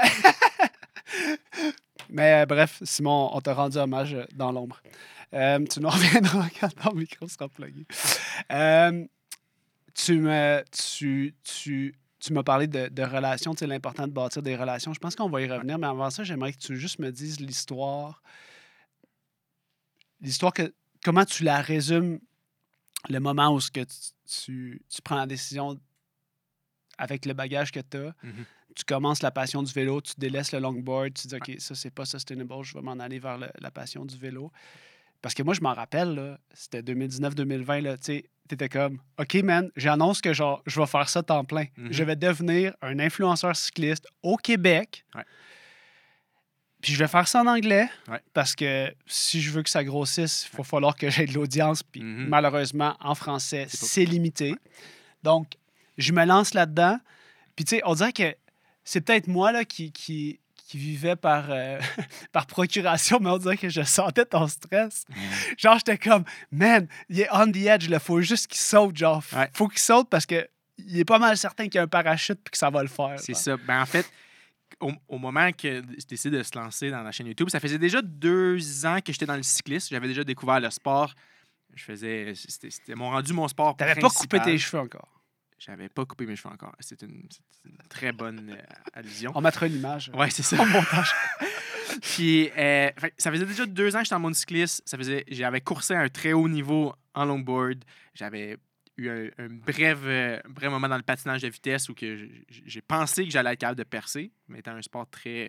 Mais euh, bref, Simon, on t'a rendu hommage euh, dans l'ombre. Euh, tu nous reviendras *laughs* quand ton micro sera plugué. Euh, tu me, tu, tu, tu m'as parlé de, de relations, tu l'important de bâtir des relations. Je pense qu'on va y revenir, mais avant ça, j'aimerais que tu me dises l'histoire. L'histoire que. Comment tu la résumes le moment où ce que tu, tu, prends la décision avec le bagage que tu as, Mhm. Tu commences la passion du vélo, tu délaisses le longboard, tu dis OK, ça c'est pas sustainable, je vais m'en aller vers le- la passion du vélo. Parce que moi, je m'en rappelle, c'était 2019-2020, là, tu sais, t'étais comme OK, man, j'annonce que genre, je vais faire ça temps plein. Je vais devenir un influenceur cycliste au Québec. Ouais. Puis je vais faire ça en anglais Ouais. parce que si je veux que ça grossisse, il va falloir que j'aie de l'audience. Puis Mhm. malheureusement, en français, c'est limité. Donc, je me lance là-dedans. Puis tu sais, on dirait que c'est peut-être moi là, qui, qui, qui vivais par, euh, *laughs* par procuration, mais on dirait que je sentais ton stress. Genre, j'étais comme, man, il est on the edge, il faut juste qu'il saute. Genre, Ouais. faut qu'il saute parce que il est pas mal certain qu'il y a un parachute puis que ça va le faire. C'est ça. Ben, en fait, au, au moment que je décide de se lancer dans la chaîne YouTube, ça faisait déjà deux ans que j'étais dans le cyclisme. J'avais déjà découvert le sport. Je faisais. C'était mon rendu mon sport. T'avais pas coupé tes cheveux encore? J'avais pas coupé mes cheveux encore. C'est une, très bonne euh, allusion. On mettra une image. euh, Ouais, c'est ça. au montage. *laughs* Puis, euh, fait ça faisait déjà deux ans que j'étais en monde cycliste. Ça faisait, j'avais coursé à un très haut niveau en longboard. J'avais eu un, un bref, euh, bref moment dans le patinage de vitesse où que j'ai pensé que j'allais être capable de percer, mais étant un sport très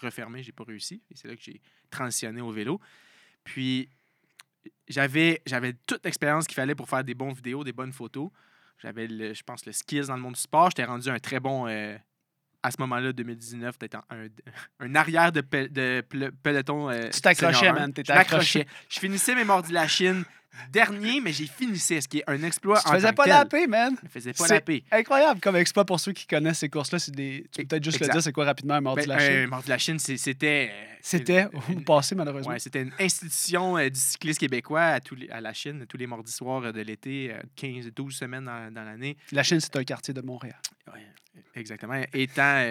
refermé, j'ai pas réussi. Et c'est là que j'ai transitionné au vélo. Puis, j'avais, j'avais toute l'expérience qu'il fallait pour faire des bonnes vidéos, des bonnes photos. J'avais, le, je pense, le skills dans le monde du sport. J'étais rendu un très bon, euh, à ce moment-là, 2019, peut-être un, un arrière de, pe- de peloton. euh, Tu t'accrochais, man, Je m'accrochais. Je finissais mes mordis de la Chine dernier, mais j'ai finissé, ce qui est un exploit Tu en faisais pas tel. la paix, man. Je faisais pas la paix. Incroyable comme exploit pour ceux qui connaissent ces courses-là. C'est des... Tu peux peut-être juste le Exact. dire, c'est quoi rapidement un mardi Ben, de la Chine? euh, Mardi de la Chine, c'était... euh, C'était au passé, malheureusement. Ouais, c'était une institution euh, du cyclisme québécois à, tous les- à la Chine, tous les mardis soirs euh, de l'été, euh, 15-12 semaines dans, dans l'année. La Chine, c'est un quartier de Montréal. Ouais, exactement. Étant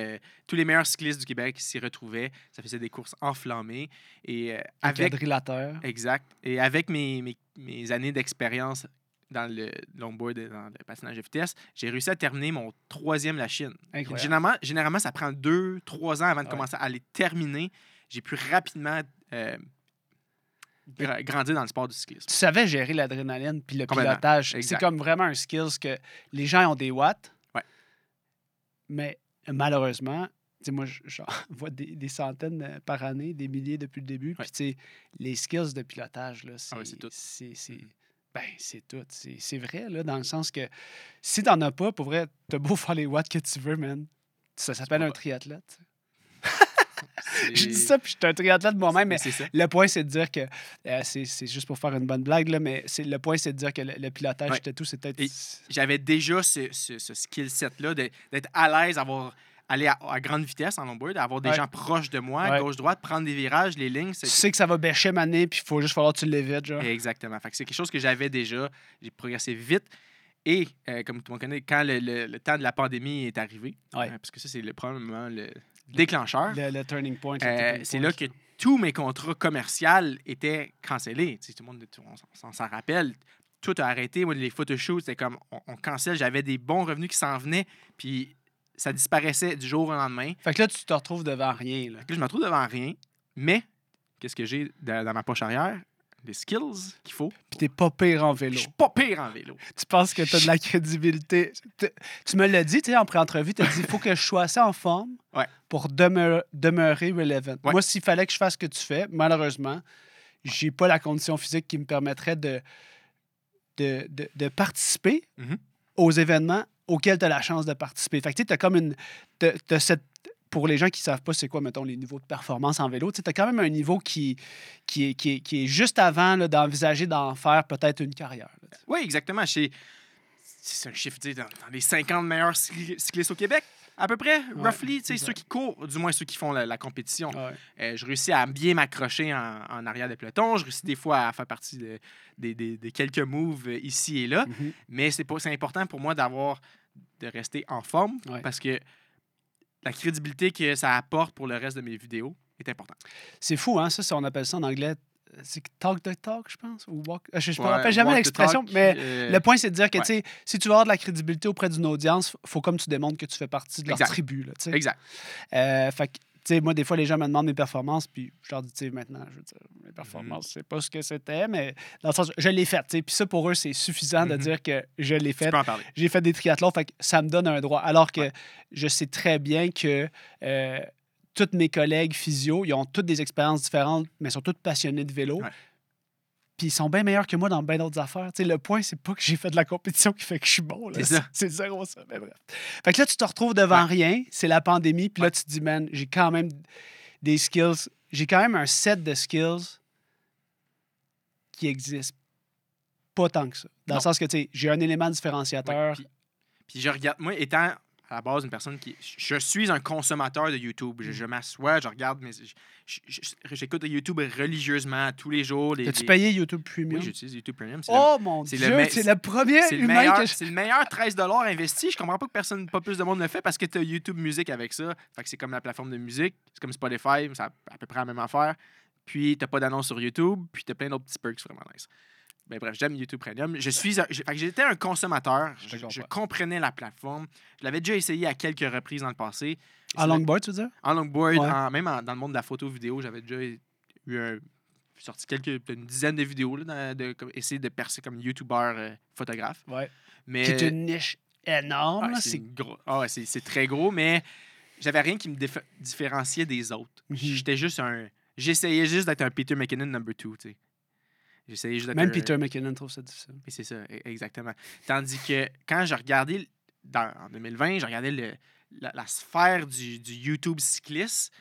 tous les meilleurs cyclistes du Québec s'y retrouvaient, ça faisait des courses enflammées. Et Un avec, quadrilatère. exact. Et avec mes, mes, mes années d'expérience dans le longboard et dans le patinage de vitesse, j'ai réussi à terminer mon troisième la Chine. Généralement, généralement, ça prend deux, trois ans avant de Ouais. commencer à les terminer. J'ai pu rapidement euh, gra- grandir dans le sport du cyclisme. Tu savais gérer l'adrénaline puis le pilotage. C'est comme vraiment un skills que les gens ont des watts. Ouais. Mais malheureusement, moi, je- j'en *laughs* vois des, des centaines euh, par année, des milliers depuis le début. Puis, Ouais. tu sais, les skills de pilotage, là, c'est Ah tout. c'est- Mhm. ben, c'est tout. C'est c'est vrai, là, dans le sens que si t'en as pas, pour vrai, t'as beau *laughs* faire les watts que tu veux, man. Ça s'appelle un triathlète. *laughs* Je dis ça, puis je suis un triathlète moi-même, mais le point, c'est de dire que. euh, c'est juste pour faire une bonne blague, là, mais le point, c'est de dire que le, le pilotage, Ouais. c'était tout. C'était. J'avais déjà ce, ce, ce skill set-là d'être à l'aise, avoir aller à, à grande vitesse en longboard, avoir des Ouais. gens proches de moi, Ouais. gauche-droite, prendre des virages, les lignes. Tu sais que ça va bêcher mané, puis il faut juste falloir que tu l'évites, genre. Exactement. Fait que c'est quelque chose que j'avais déjà. J'ai progressé vite. Et, euh, comme tout le monde connaît, quand le, le- le temps de la pandémie est arrivé, Ouais. euh, parce que ça, c'est le, probablement le déclencheur, Le, le turning point. euh, c'est là que tous mes contrats commerciaux étaient cancellés. Tu sais, tout le monde on s'en- s'en rappelle. Tout a arrêté. Moi, les photoshoots, c'était comme on, on cancelle. J'avais des bons revenus qui s'en venaient, puis ça disparaissait du jour au lendemain. Fait que là, tu te retrouves devant rien, là. Là, je me retrouve devant rien, mais qu'est-ce que j'ai dans, dans ma poche arrière? Les skills qu'il faut. Puis t'es pas pire en Je vélo. suis pas pire en vélo. Tu penses que t'as de la crédibilité? Tu- me l'as dit, tu sais, en pré-entrevue, t'as dit il faut que je sois assez en forme Ouais. pour demeurer, demeurer relevant. Ouais. Moi, s'il fallait que je fasse ce que tu fais, malheureusement, j'ai pas la condition physique qui me permettrait de, de, de, de participer Mhm. aux événements auxquels tu as la chance de participer. Fait que tu as comme une. cette, pour les gens qui savent pas c'est quoi, mettons, les niveaux de performance en vélo, tu as quand même un niveau qui, qui, est, qui, est, qui est juste avant d'envisager d'en faire peut-être une carrière. là. Oui, exactement. C'est un chiffre, dans, dans les 50 meilleurs cycli- cyclistes au Québec, à peu près, Ouais, roughly, tu sais, ceux qui courent, du moins ceux qui font la, la compétition. Ouais. Euh, je réussis à bien m'accrocher en, en arrière des pelotons. Je réussis des fois à faire partie de, quelques moves euh, ici et là. Mhm. Mais c'est pas- c'est important pour moi d'avoir de rester en forme Ouais. parce que la crédibilité que ça apporte pour le reste de mes vidéos est importante. C'est fou, hein? Ça, ça, on appelle ça en anglais. C'est talk the talk, je pense. Ou walk... euh, Je ne me rappelle jamais l'expression, mais euh, le point, c'est de dire que ouais. sais, si tu veux avoir de la crédibilité auprès d'une audience, il faut comme tu démontres que tu fais partie de leur Exact. tribu. Là. Exact. Euh, fait sais, moi, des fois, les gens me demandent mes performances, puis je leur dis, tu sais, maintenant, je veux dire, mes performances, Mhm. c'est pas ce que c'était, mais dans le sens, je l'ai fait, tu sais. Puis ça, pour eux, c'est suffisant de Mhm. dire que je l'ai fait. J'ai fait des triathlons, fait que ça me donne un droit. Alors que Ouais. je sais très bien que euh, tous mes collègues physio, ils ont toutes des expériences différentes, mais ils sont tous passionnés de vélo. Ouais. Puis ils sont bien meilleurs que moi dans bien d'autres affaires. Le point, c'est pas que j'ai fait de la compétition qui fait que je suis bon. C'est ça. C'est zéro ça. Mais bref. Fait que là, tu te retrouves devant Ouais. rien. C'est la pandémie. Puis là, tu te dis, man, j'ai quand même des skills. J'ai quand même un set de skills qui existe pas tant que ça. Dans Non. le sens que, tu sais, j'ai un élément Ouais, différenciateur. puis, puis je regarde, moi, étant à la base une personne qui. Je suis un consommateur de YouTube. Mm. Je, je m'assois, je regarde, mais j'écoute YouTube religieusement tous les jours. Les, T'as-tu les- payé YouTube Premium? Oui, j'utilise YouTube Premium. Oh mon c'est Dieu, c'est le premier c'est le meilleur, que je... c'est le meilleur 13 investi. Je comprends pas que personne, pas plus de monde le fait parce que tu as YouTube Musique avec ça. Fait que c'est comme la plateforme de musique. C'est comme Spotify, c'est à, à peu près la même affaire. Puis t'as pas d'annonce sur YouTube, puis t'as plein d'autres petits perks vraiment nice. Ben bref, j'aime YouTube Premium. Je suis, un- j'ai- fait que j'étais un consommateur. Je comprenais la plateforme. Je l'avais déjà essayé à quelques reprises dans le passé. En longboard, tu veux dire? En longboard, Ouais. en- même en- dans le monde de la photo vidéo, j'avais déjà eu un- sorti quelques, une dizaine de vidéos, là, de, essayer de percer comme YouTuber euh, photographe. Ouais. Mais, Qui est une niche énorme. ah, c'est c'est... gros. Ah c'est c'est très gros, mais j'avais rien qui me différenciait des autres. Mhm. J'étais juste un. J'essayais juste d'être un Peter McKinnon number two, tu sais. J'essayais juste d'être Même Peter McKinnon trouve ça difficile. Et c'est ça, e- exactement. Tandis que quand je regardais, dans, en 2020, je regardais le- la, la sphère du, du YouTube cycliste,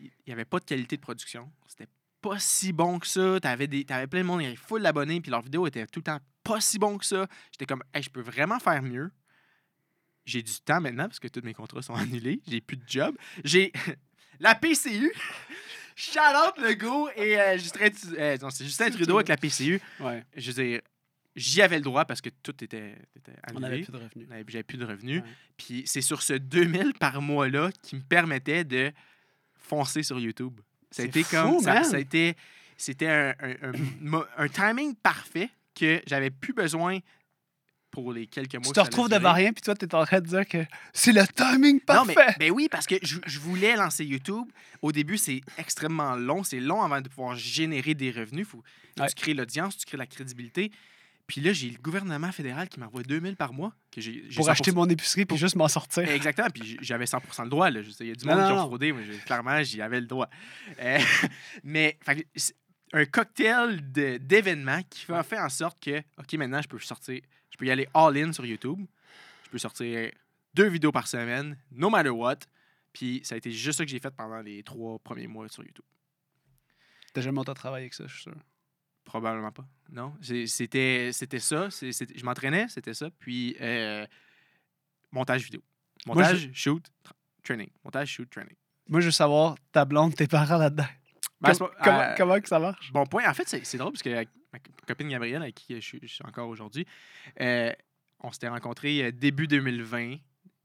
il n'y avait pas de qualité de production. C'était pas si bons que ça. T'avais, des, t'avais plein de monde, il y avait full d'abonnés, puis leurs vidéos étaient tout le temps pas si bons que ça. J'étais comme, hey, je peux vraiment faire mieux. J'ai du temps maintenant parce que tous mes contrats sont *laughs* annulés. J'ai plus de job. J'ai *laughs* la PCU. Shout out le go et euh, Justin, euh, non, c'est Justin Trudeau avec la PCU. Ouais. Je veux dire, j'y avais le droit parce que tout était, était On annulé. avait plus de revenus. J'avais plus de revenus. Ouais. Puis c'est sur ce 2000 par mois-là qui me permettait de foncer sur YouTube. Ça a été fou, comme. Ça, man. ça a été. C'était un, un- un un timing parfait que j'avais plus besoin pour les quelques mois. Tu te retrouves devant rien, puis toi, tu es en train de dire que c'est le timing Non, parfait. mais ben oui, parce que je, je voulais lancer YouTube. Au début, c'est extrêmement long. C'est long avant de pouvoir générer des revenus. Faut, Ouais. Tu crées l'audience, tu crées la crédibilité. Puis là, j'ai le gouvernement fédéral qui m'envoie 2000 par mois. Que j'ai, Pour 100%. acheter mon épicerie, puis juste m'en sortir. Exactement. Puis j'avais 100 le droit. Là. Il y a du Non, monde qui non, ont non. fraudé. Mais clairement, j'y avais le droit. Euh, *laughs* mais fait un cocktail d'événements qui fait, fait en sorte que, OK, maintenant, je peux sortir, peux y aller all-in sur YouTube. Je peux sortir deux vidéos par semaine, no matter what. Puis ça a été juste ça que j'ai fait pendant les trois premiers mois sur YouTube. T'as jamais autant travaillé avec ça, je suis sûr. Probablement pas. Non? C'était ça. Je m'entraînais, c'était ça. Puis euh, montage vidéo. Moi, Montage, shoot, tra- training. Montage, shoot, training. Moi, je veux savoir, ta blonde, tes parents là-dedans. Ben, comment, euh, comment que ça marche? Bon point. En fait, c'est drôle parce que ma copine Gabrielle, avec qui je suis, je suis encore aujourd'hui, euh, on s'était rencontrés euh, début 2020,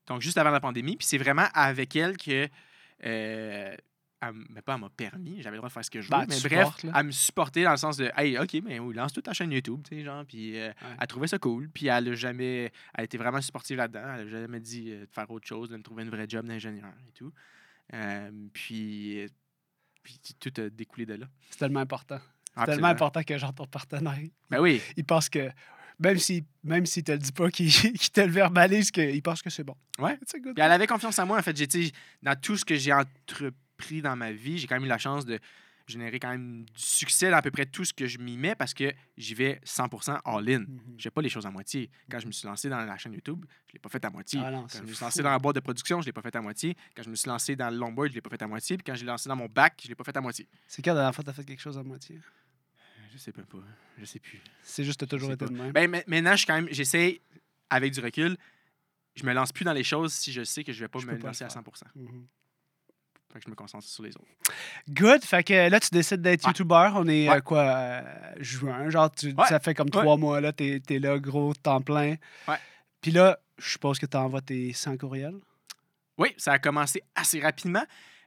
donc juste avant la pandémie. Puis c'est vraiment avec elle que. Euh, elle mais pas elle m'a permis, j'avais le droit de faire ce que je. Ben, mais tu bref, là. elle me supportait dans le sens de Hey, ok, mais oui, lance toute ta chaîne YouTube, tu sais, genre. Puis euh, elle trouvait ça cool. Puis elle a jamais. Elle était vraiment supportive là-dedans. Elle a jamais dit euh, de faire autre chose, de me trouver une vraie job d'ingénieur et tout. Euh, puis. Puis tout a découlé de là. C'est tellement important. C'est tellement important que genre ton partenaire, Ben oui. il pense que même si même s'il te le dit pas, qu'il *laughs* qu'il te le verbalise, que, il pense que c'est bon. Ouais. Puis elle avait confiance en moi. En fait, j'ai, tu sais, dans tout ce que j'ai entrepris dans ma vie, j'ai quand même eu la chance de générer quand même du succès dans à peu près tout ce que je m'y mets parce que j'y vais 100% all-in. Mhm. Je fais pas les choses à moitié. Quand je me suis lancé dans la chaîne YouTube, je l'ai pas fait à moitié. Ah non, quand je me suis fou. lancé dans la boîte de production, je l'ai pas fait à moitié. Quand je me suis lancé dans le longboard, je l'ai pas fait à moitié. Puis quand j'ai lancé dans mon bac, je l'ai pas fait à moitié. C'est quand la dernière fois que t'as fait quelque chose à moitié? Je sais pas. Je sais plus. C'est juste que t'as toujours été de même. Ben, ma- maintenant, je suis quand même, j'essaie, avec du recul, je me lance plus dans les choses si je sais que je vais pas Je me peux pas le lancer à faire. 100%. Mhm. Fait que je me concentre sur les autres. Good. Fait que là, tu décides d'être Ouais. YouTuber. On est Ouais. euh, quoi, euh, juin. Genre, tu- Ouais. ça fait comme Ouais. trois mois là, t'es es là, gros, temps plein. Ouais. Puis là, je suppose que tu envoies tes 100 courriels. Oui, ça a commencé assez rapidement.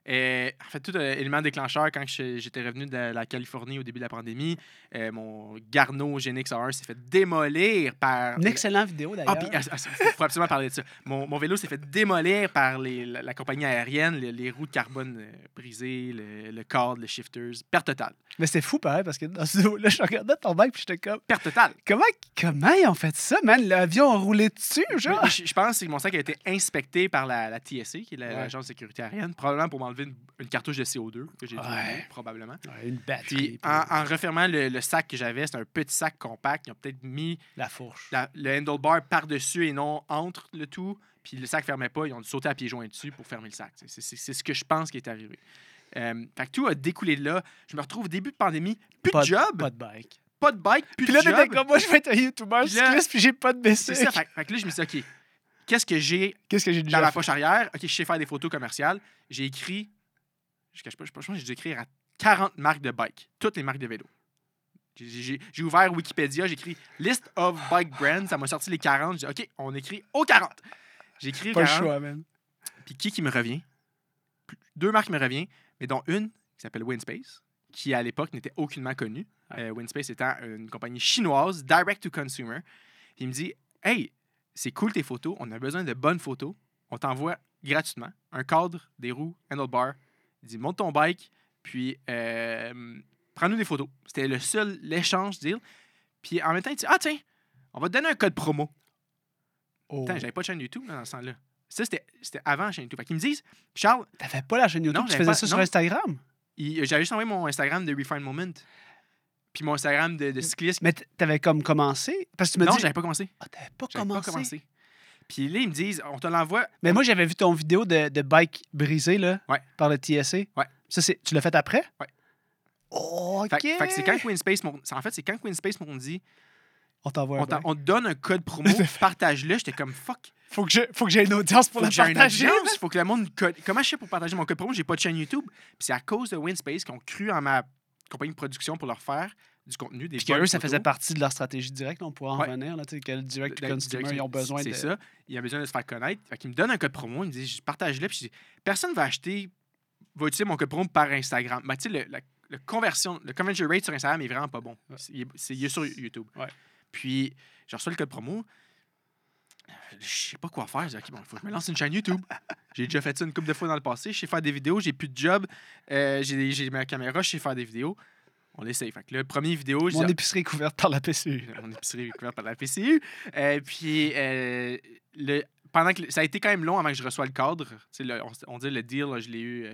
Euh, en fait, tout élément déclencheur, quand j'étais revenu de la Californie au début de la pandémie, euh, mon Garneau Genix R s'est fait démolir par. Une excellente vidéo Ah, d'ailleurs. il faut absolument parler de ça. Mon, mon vélo s'est fait démolir par les- la, la compagnie aérienne, les, les roues de carbone euh, brisées, le, le cadre, les shifters. Perte totale. Mais c'était fou pareil parce que dans ce vidéo-là, je regardais ton bike puis j'étais comme Perte totale. comment, comment ils ont fait ça, man? L'avion a roulé dessus, genre? Je, je pense que mon sac a été inspecté par la, la TSA, qui est Ouais. l'agence de sécurité aérienne, probablement pour m'enlever une, une cartouche de CO2 que j'ai dû Ouais. probablement. Ouais, une batterie. Puis en, en refermant le, le sac que j'avais, c'est un petit sac compact. Ils ont peut-être mis La fourche. la- le handlebar par-dessus et non entre le tout. Puis le sac fermait pas. Ils ont dû sauter à pieds joints dessus pour fermer le sac. C'est- C'est c'est ce que je pense qui est arrivé. Euh, fait que tout a découlé de là. Je me retrouve au début de pandémie, plus Pas de job, Pas de bike. pas de bike, plus Puis de là, job. comme moi, je vais être un YouTuber Puis là- cycliste puis j'ai pas de C'est BC. ça. Fait, fait que là, je me suis dit, OK, qu'est-ce que j'ai que dans la fait? poche arrière? OK, je sais faire des photos commerciales. J'ai écrit, je cache pas, je pense que j'ai dû écrire à 40 marques de bike, toutes les marques de vélo. J'ai- ouvert Wikipédia, j'ai écrit List of Bike Brands, ça m'a sorti les 40. J'ai dit, OK, on écrit aux 40. J'ai écrit Pas le 40. choix, man. Puis qui qui me revient? Deux marques me reviennent, mais dont une qui s'appelle Winspace, qui à l'époque n'était aucunement connue. Euh, Winspace étant une compagnie chinoise, direct to consumer. Il me dit Hey, c'est cool tes photos, on a besoin de bonnes photos. On t'envoie gratuitement un cadre, des roues, handlebar. Il dit Monte ton bike, puis euh, prends-nous des photos. C'était le seul l'échange deal. Puis en même temps, il dit Ah, tiens, on va te donner un code promo. Oh. Putain, j'avais pas de chaîne YouTube là, dans ce temps-là. Ça, c'était avant la chaîne YouTube. Fait qu'ils me disent, Charles, T'avais pas la chaîne YouTube, Non, tu faisais pas- ça sur. Instagram? j'avais juste envoyé mon Instagram de Refine Moment. Puis mon Instagram de, de cycliste. Mais t'avais comme commencé? Parce que tu me non, dis. j'avais pas commencé. Ah, t'avais pas commencé. pas commencé. Puis là, ils me disent, on te l'envoie. Mais moi, j'avais vu ton vidéo de, de bike brisé là, Ouais. par le TSA. Ouais. Ça, c'est, tu l'as fait après? Ouais. Oh, OK. Fait, fait que c'est quand Winspace m'ont- c'est- En fait, c'est quand Winspace m'ont dit On t'envoie un on, on te donne un code promo, *laughs* partage-le. J'étais comme fuck. Faut que j'ai faut que j'ai une audience pour Faut la que j'ai une partager. audience, faut que le monde code. Comment je fais pour partager mon code promo? J'ai pas de chaîne YouTube. Puis c'est à cause de Winspace qu'ils ont cru en ma compagnie de production pour leur faire du contenu, des Puis eux, ça photos. faisait partie de leur stratégie directe. On pourra en Ouais. revenir. Là, tu sais, que le direct to De- de- consumer, ils ont besoin de. C'est ça. Il a besoin de se faire connaître. Fait me donne un code promo. Il me dit, je partage-le. Puis je dis, personne va acheter, va utiliser mon code promo par Instagram. Ben, tu sais, le, la- le conversion, le conversion rate sur Instagram est vraiment pas bon. Ouais. C'est- Il est, c'est- il est sur YouTube. Ouais. Puis, je reçois le code promo. Je sais pas quoi faire. Je dis, OK, bon, il faut que je me lance une chaîne YouTube. j'ai déjà fait ça une couple de fois dans le passé. Je sais faire des vidéos. J'ai plus de job. Euh, j'ai ma caméra. Je sais faire des vidéos. On l'essaye. Fait que le premier vidéo, je Mon dis, épicerie est couverte par la PCU. mon épicerie est couverte par la PCU. Euh, puis, euh, le, pendant que ça a été quand même long avant que je reçois le cadre. Le- on, on dit le deal, là, je l'ai eu.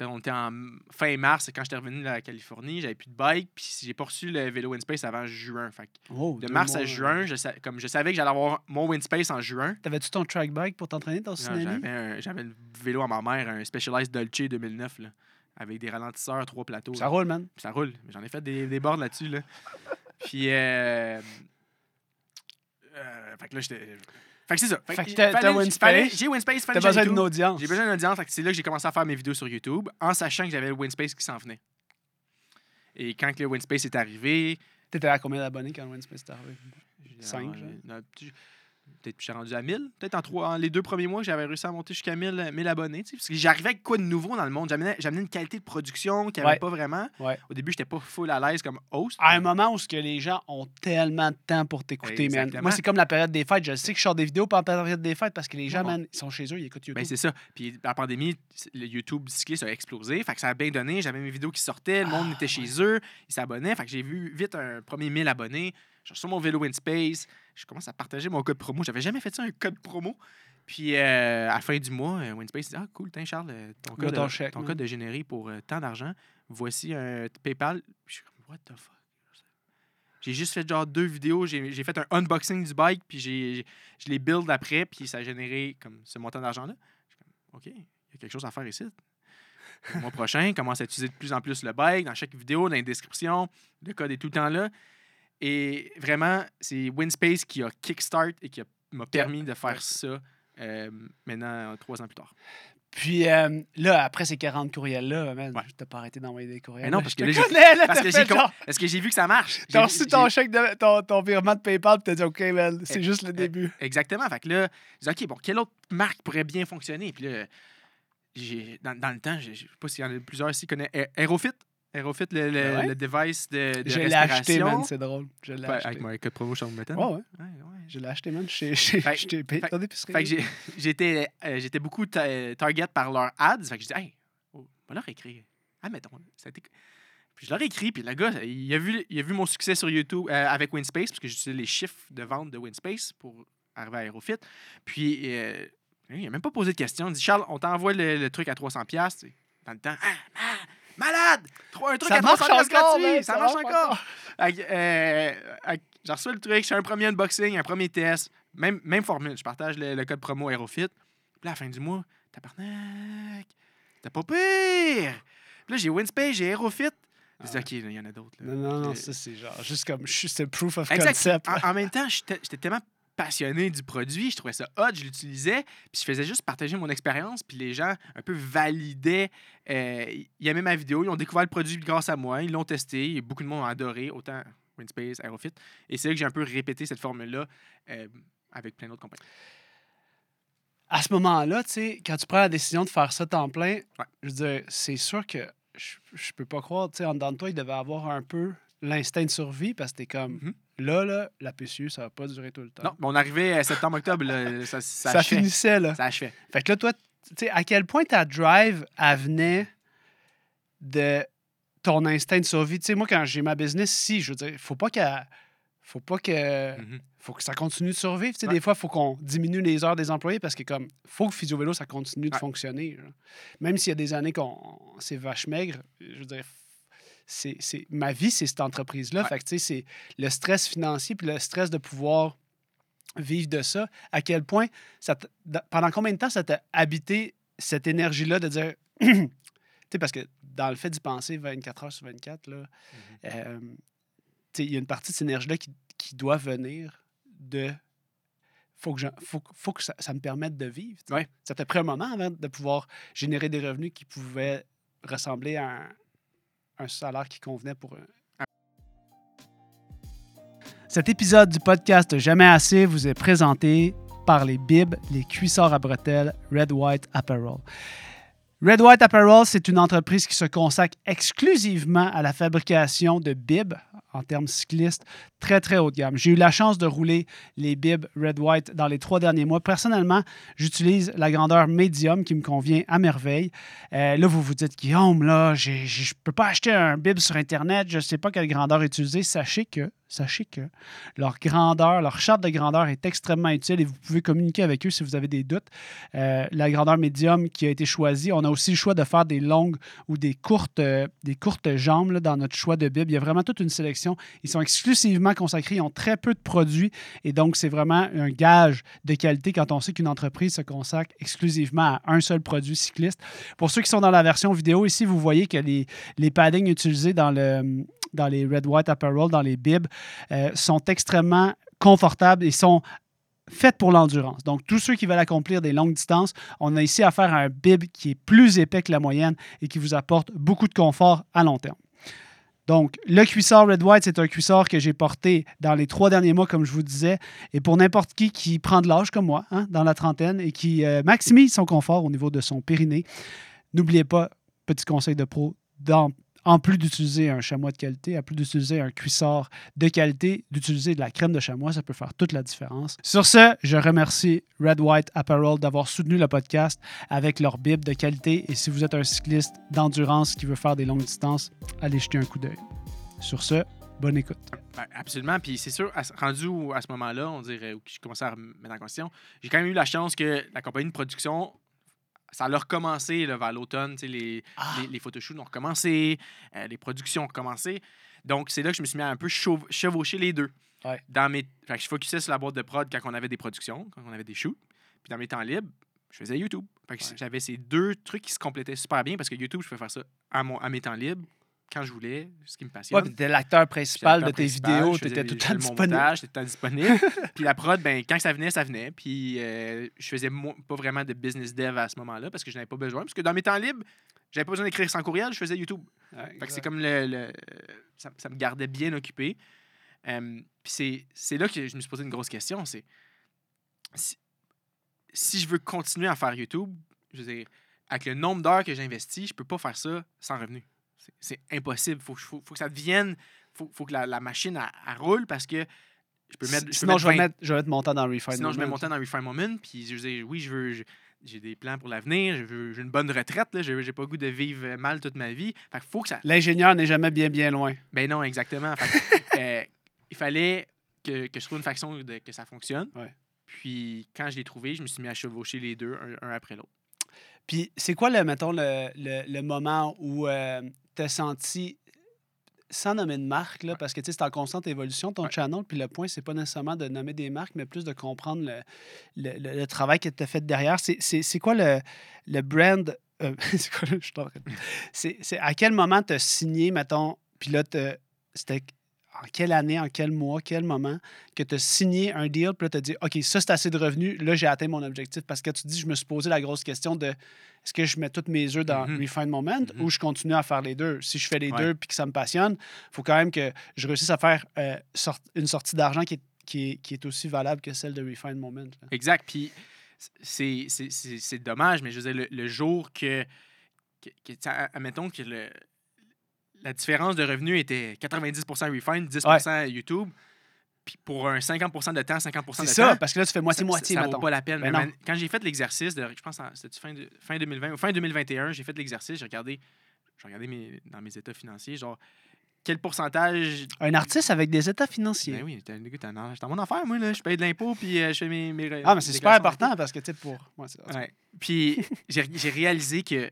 On était en fin mars, quand j'étais revenu de la Californie, j'avais plus de bike, puis j'ai pas reçu le vélo Winspace avant juin. Fait Oh, de mars mois. à juin, je, comme je savais que j'allais avoir mon Winspace en juin. T'avais-tu ton track bike pour t'entraîner non, cinéma? J'avais le vélo à ma mère, un Specialized Dolce 2009, là, avec des ralentisseurs, trois plateaux. Ça roule, man. Ça roule. J'en ai fait des, des boards là-dessus. Là. Puis. Euh, euh, fait que là, j'étais. Fait que c'est ça. Fait que t'as- Winspace. J'ai Winspace, T'as besoin d'une audience. J'ai besoin d'une audience. Fait que c'est là que j'ai commencé à faire mes vidéos sur YouTube en sachant que j'avais le Winspace qui s'en venait. Et quand que le Winspace est arrivé. T'étais à combien d'abonnés quand Winspace est arrivé? j'ai- Cinq, euh, genre? non, petit- Peut-être que je suis rendu à 1000. Peut-être en, trois, en les deux premiers mois, j'avais réussi à monter jusqu'à 1000, 1000 abonnés. tu sais, Parce que j'arrivais avec quoi de nouveau dans le monde? J'amenais j'amenais une qualité de production qu'il n'y avait Ouais. pas vraiment. Ouais. Au début, j'étais pas full à l'aise comme host. À un moment où ce que les gens ont tellement de temps pour t'écouter, man. Moi, c'est comme la période des fêtes. Je sais que je sors des vidéos pendant la période des fêtes parce que les gens, man, ils sont chez eux, ils écoutent YouTube. Ben, c'est ça. Puis la pandémie, le YouTube cycliste a explosé. Fait que ça a bien donné. J'avais mes vidéos qui sortaient, le monde Ah, était chez eux, ils s'abonnaient. Fait que j'ai vu vite un premier 1000 abonnés. Je reçois mon vélo InSpace. Je commence à partager mon code promo. J'avais jamais fait ça, un code promo. Puis euh, à la fin du mois, euh, Winspace dit Ah, cool, tiens, Charles, euh, ton, code, ton chèque, ton code de généré pour euh, tant d'argent. Voici un PayPal. Puis je suis comme What the fuck? J'ai juste fait genre deux vidéos. J'ai fait un unboxing du bike, puis j'ai- je les build après, puis ça a généré comme ce montant d'argent-là. Je suis comme, OK, il y a quelque chose à faire ici. Le mois prochain, commence à utiliser de plus en plus le bike dans chaque vidéo, dans les descriptions. Le code est tout le temps là. Et vraiment, c'est Winspace qui a kickstart et qui m'a permis de faire ça euh, maintenant, trois ans plus tard. Puis euh, là, après ces 40 courriels-là, man, Ouais. je t'ai pas arrêté d'envoyer des courriels. Mais non, parce je que te là, connais, là, Parce que j'ai com- genre- parce que j'ai vu que ça marche. T'as reçu ton chèque, de, ton, ton virement de PayPal, puis t'as dit, OK, man, c'est Eh, juste le eh, début. Exactement. Fait que là, dis, OK, bon, quelle autre marque pourrait bien fonctionner? Puis là, dans, dans le temps, je ne sais pas s'il y en a plusieurs ici qui connaissent Aer- Aerofit. Aerofit, le, le, Ben ouais. le device de, de Je l'ai acheté, man, c'est drôle. Je l'ai acheté. avec mon code promo Sean Button. Ouais, ouais, Ouais, ouais. je l'ai acheté, man. Je je j'ai- *laughs* j'étais, euh, j'étais beaucoup ta- target par leurs ads. Fait que je dis, hey, oh, on va leur écrire. Admettons. Ça Puis je leur ai écrit, puis le gars, il a vu, il a vu mon succès sur YouTube euh, avec Winspace, parce que j'utilisais les chiffres de vente de Winspace pour arriver à Aerofit. Puis euh, il n'a même pas posé de questions. Il dit, Charles, on t'envoie le, le truc à 300$. piastres. Dans le temps, ah, ah, malade! Un truc ça à marche 300$ piastres encore, gratuit! Ça marche encore! Que, euh, J'ai reçu le truc, j'ai un premier unboxing, un premier test, même, même formule. Je partage le, le code promo Aerofit. Puis là, à la fin du mois, tabarnak, t'as pas pire! Puis là, j'ai Winspace, j'ai Aerofit. Je dis, OK, il y en a d'autres. Non, non, non, Euh, ça, c'est genre juste comme, je c'est proof of Exact. concept. En, en même temps, j'étais tellement passionné du produit, je trouvais ça hot, je l'utilisais, puis je faisais juste partager mon expérience, puis les gens un peu validaient, euh, ils aimaient ma vidéo, ils ont découvert le produit grâce à moi, ils l'ont testé, et beaucoup de monde ont adoré, autant Winspace, Aerofit, et c'est là que j'ai un peu répété cette formule-là euh, avec plein d'autres compagnies. à ce moment-là, tu sais, quand tu prends la décision de faire ça temps plein, Ouais. je veux dire, c'est sûr que je, je peux pas croire, tu sais, en dedans de toi, il devait avoir un peu l'instinct de survie parce que t'es comme, Mhm. là, là, la PCU, ça va pas durer tout le temps. Non, mais on arrivait à septembre-octobre, là, ça, ça, ça, achevait. finissait, là. Ça achevait. Fait que là, toi, tu sais, à quel point ta drive elle venait de ton instinct de survie? Tu sais, moi, quand j'ai ma business ici, je veux dire, faut pas que. Faut pas que. Mhm. Faut que ça continue de survivre. Tu sais, Ouais. Des fois, il faut qu'on diminue les heures des employés parce que, comme, faut que Physio Vélo, ça continue de Ouais. fonctionner. Même s'il y a des années qu'on c'est vache maigre, je veux dire, c'est, c'est- ma vie, c'est cette entreprise-là. Ouais. Fait que, tu sais, c'est le stress financier puis le stress de pouvoir vivre de ça. À quel point, ça pendant combien de temps ça t'a habité cette énergie-là de dire, *clears throat* tu sais, parce que dans le fait d'y penser 24 heures sur 24, là, euh, tu sais, il y a une partie de cette énergie-là qui, qui doit venir de. Faut que, je- faut, faut que ça, ça me permette de vivre. Ouais. Ça t'a pris un moment avant de pouvoir générer des revenus qui pouvaient ressembler à un, un salaire qui convenait pour un. Cet épisode du podcast Jamais assez vous est présenté par les bibs, les cuissards à bretelles Red White Apparel. Red White Apparel, c'est une entreprise qui se consacre exclusivement à la fabrication de bibs en termes cyclistes très, très haut de gamme. J'ai eu la chance de rouler les bibs Red White dans les trois derniers mois. Personnellement, j'utilise la grandeur médium qui me convient à merveille. Euh, là, vous vous dites, Guillaume, là, je ne peux pas acheter un bib sur Internet, je ne sais pas quelle grandeur utiliser. Sachez que, sachez que leur grandeur, leur charte de grandeur est extrêmement utile et vous pouvez communiquer avec eux si vous avez des doutes. Euh, la grandeur médium qui a été choisie, on a aussi le choix de faire des longues ou des courtes, euh, des courtes jambes dans notre choix de bib. Il y a vraiment toute une sélection. Ils sont exclusivement consacrés, ils ont très peu de produits et donc c'est vraiment un gage de qualité quand on sait qu'une entreprise se consacre exclusivement à un seul produit cycliste. Pour ceux qui sont dans la version vidéo, ici, vous voyez que les, les paddings utilisés dans, le, dans les Red White Apparel, dans les bibs, euh, sont extrêmement confortables et sont faites pour l'endurance. Donc, tous ceux qui veulent accomplir des longues distances, on a ici affaire à un bib qui est plus épais que la moyenne et qui vous apporte beaucoup de confort à long terme. Donc, le cuissard Red White, c'est un cuissard que j'ai porté dans les trois derniers mois, comme je vous disais. Et pour n'importe qui qui prend de l'âge comme moi, hein, dans la trentaine, et qui euh, maximise son confort au niveau de son périnée, n'oubliez pas, petit conseil de pro, dans- en plus d'utiliser un chamois de qualité, en plus d'utiliser un cuissard de qualité, d'utiliser de la crème de chamois, ça peut faire toute la différence. Sur ce, je remercie Red White Apparel d'avoir soutenu le podcast avec leur bib de qualité. Et si vous êtes un cycliste d'endurance qui veut faire des longues distances, allez jeter un coup d'œil. Sur ce, bonne écoute. Ouais, absolument. Puis c'est sûr, rendu à ce moment-là, on dirait, où je commençais à me mettre en question, j'ai quand même eu la chance que la compagnie de production, ça a recommencé là, vers l'automne. tu sais, Les, les, les photoshoots ont recommencé, euh, les productions ont recommencé. Donc, c'est là que je me suis mis à un peu chevaucher les deux. Ouais. Dans mes... fait que je focusais sur la boîte de prod quand on avait des productions, quand on avait des shoots. Puis dans mes temps libres, je faisais YouTube. Fait que Ouais. j'avais ces deux trucs qui se complétaient super bien parce que YouTube, je peux faire ça à, mon, à mes temps libres, quand je voulais, ce qui me passionne. Ouais, t'es l'acteur principal de tes vidéos, t'étais des- tout le temps disponible. montage, j'étais *laughs* tout le temps disponible. puis la prod, ben, quand ça venait, ça venait. Puis euh, je faisais pas vraiment de business dev à ce moment-là parce que je n'avais pas besoin. Parce que dans mes temps libres, j'avais pas besoin d'écrire sans courriel, je faisais YouTube. Ouais, Fait que c'est comme le. le- ça, ça me gardait bien occupé. Euh, puis c'est- c'est là que je me suis posé une grosse question c'est si, si je veux continuer à faire YouTube, je veux dire, avec le nombre d'heures que j'investis, je peux pas faire ça sans revenu. C'est- impossible. Faut, que je- faut, faut que ça devienne. Faut, faut que la, la machine elle roule parce que je peux mettre. je peux Sinon, je vais, 20 mettre, je vais mettre mon temps dans Refine. Sinon, je mets mon temps dans Refine Moment. Puis, je dire, oui, je veux. J'ai des plans pour l'avenir. Je veux- J'ai une bonne retraite. Là. J'ai j'ai pas le goût de vivre mal toute ma vie. Fait qu'il faut que ça. L'ingénieur n'est jamais bien, bien loin. Ben non, exactement. Fait que, *laughs* euh, il fallait que, que je trouve une façon de, que ça fonctionne. Ouais. Puis, quand je l'ai trouvé, je me suis mis à chevaucher les deux, un, un après l'autre. Puis, c'est quoi, le, mettons, le, le, le moment où tu senti, sans nommer de marque, là, parce que c'est en constante évolution ton Ouais. channel, puis le point, c'est pas nécessairement de nommer des marques, mais plus de comprendre le, le, le- le travail que tu as fait derrière. C'est- quoi le, le brand? euh, *laughs* c'est quoi, je c'est à quel moment tu as signé, mettons, puis là, c'était en quelle année, en quel mois, quel moment que tu as signé un deal, puis là, tu as dit, OK, ça, c'est assez de revenus, là, j'ai atteint mon objectif. Parce que tu dis, je me suis posé la grosse question de est-ce que je mets toutes mes œufs dans Mhm. Refine Moment ou je continue à faire les deux? Si je fais les Ouais. deux puis que ça me passionne, il faut quand même que je réussisse à faire euh, sort- une sortie d'argent qui est, qui, est, qui est aussi valable que celle de Refine Moment. là. Exact. Puis, c'est- c'est c'est- c'est dommage, mais je veux dire, le, le jour que. que, que admettons que le, la différence de revenus était 90% Refine, 10% YouTube. Puis pour un 50% de temps, 50% de temps. C'est ça, parce que là, tu fais moitié-moitié, ça, ça vaut pas la peine. Ben Mais quand j'ai fait l'exercice, de, je pense que c'était fin, de- fin 2020 ou fin 2021, j'ai fait l'exercice, j'ai regardé, j'ai regardé mes, dans mes états financiers, genre, quel pourcentage. Un artiste avec des états financiers. Ben oui, t'es dans mon affaire, moi, là. Je paye de l'impôt, puis euh, je fais mes. mes Ah, mais c'est super important parce que, tu sais, pour. ouais. Ouais. Puis j'ai réalisé que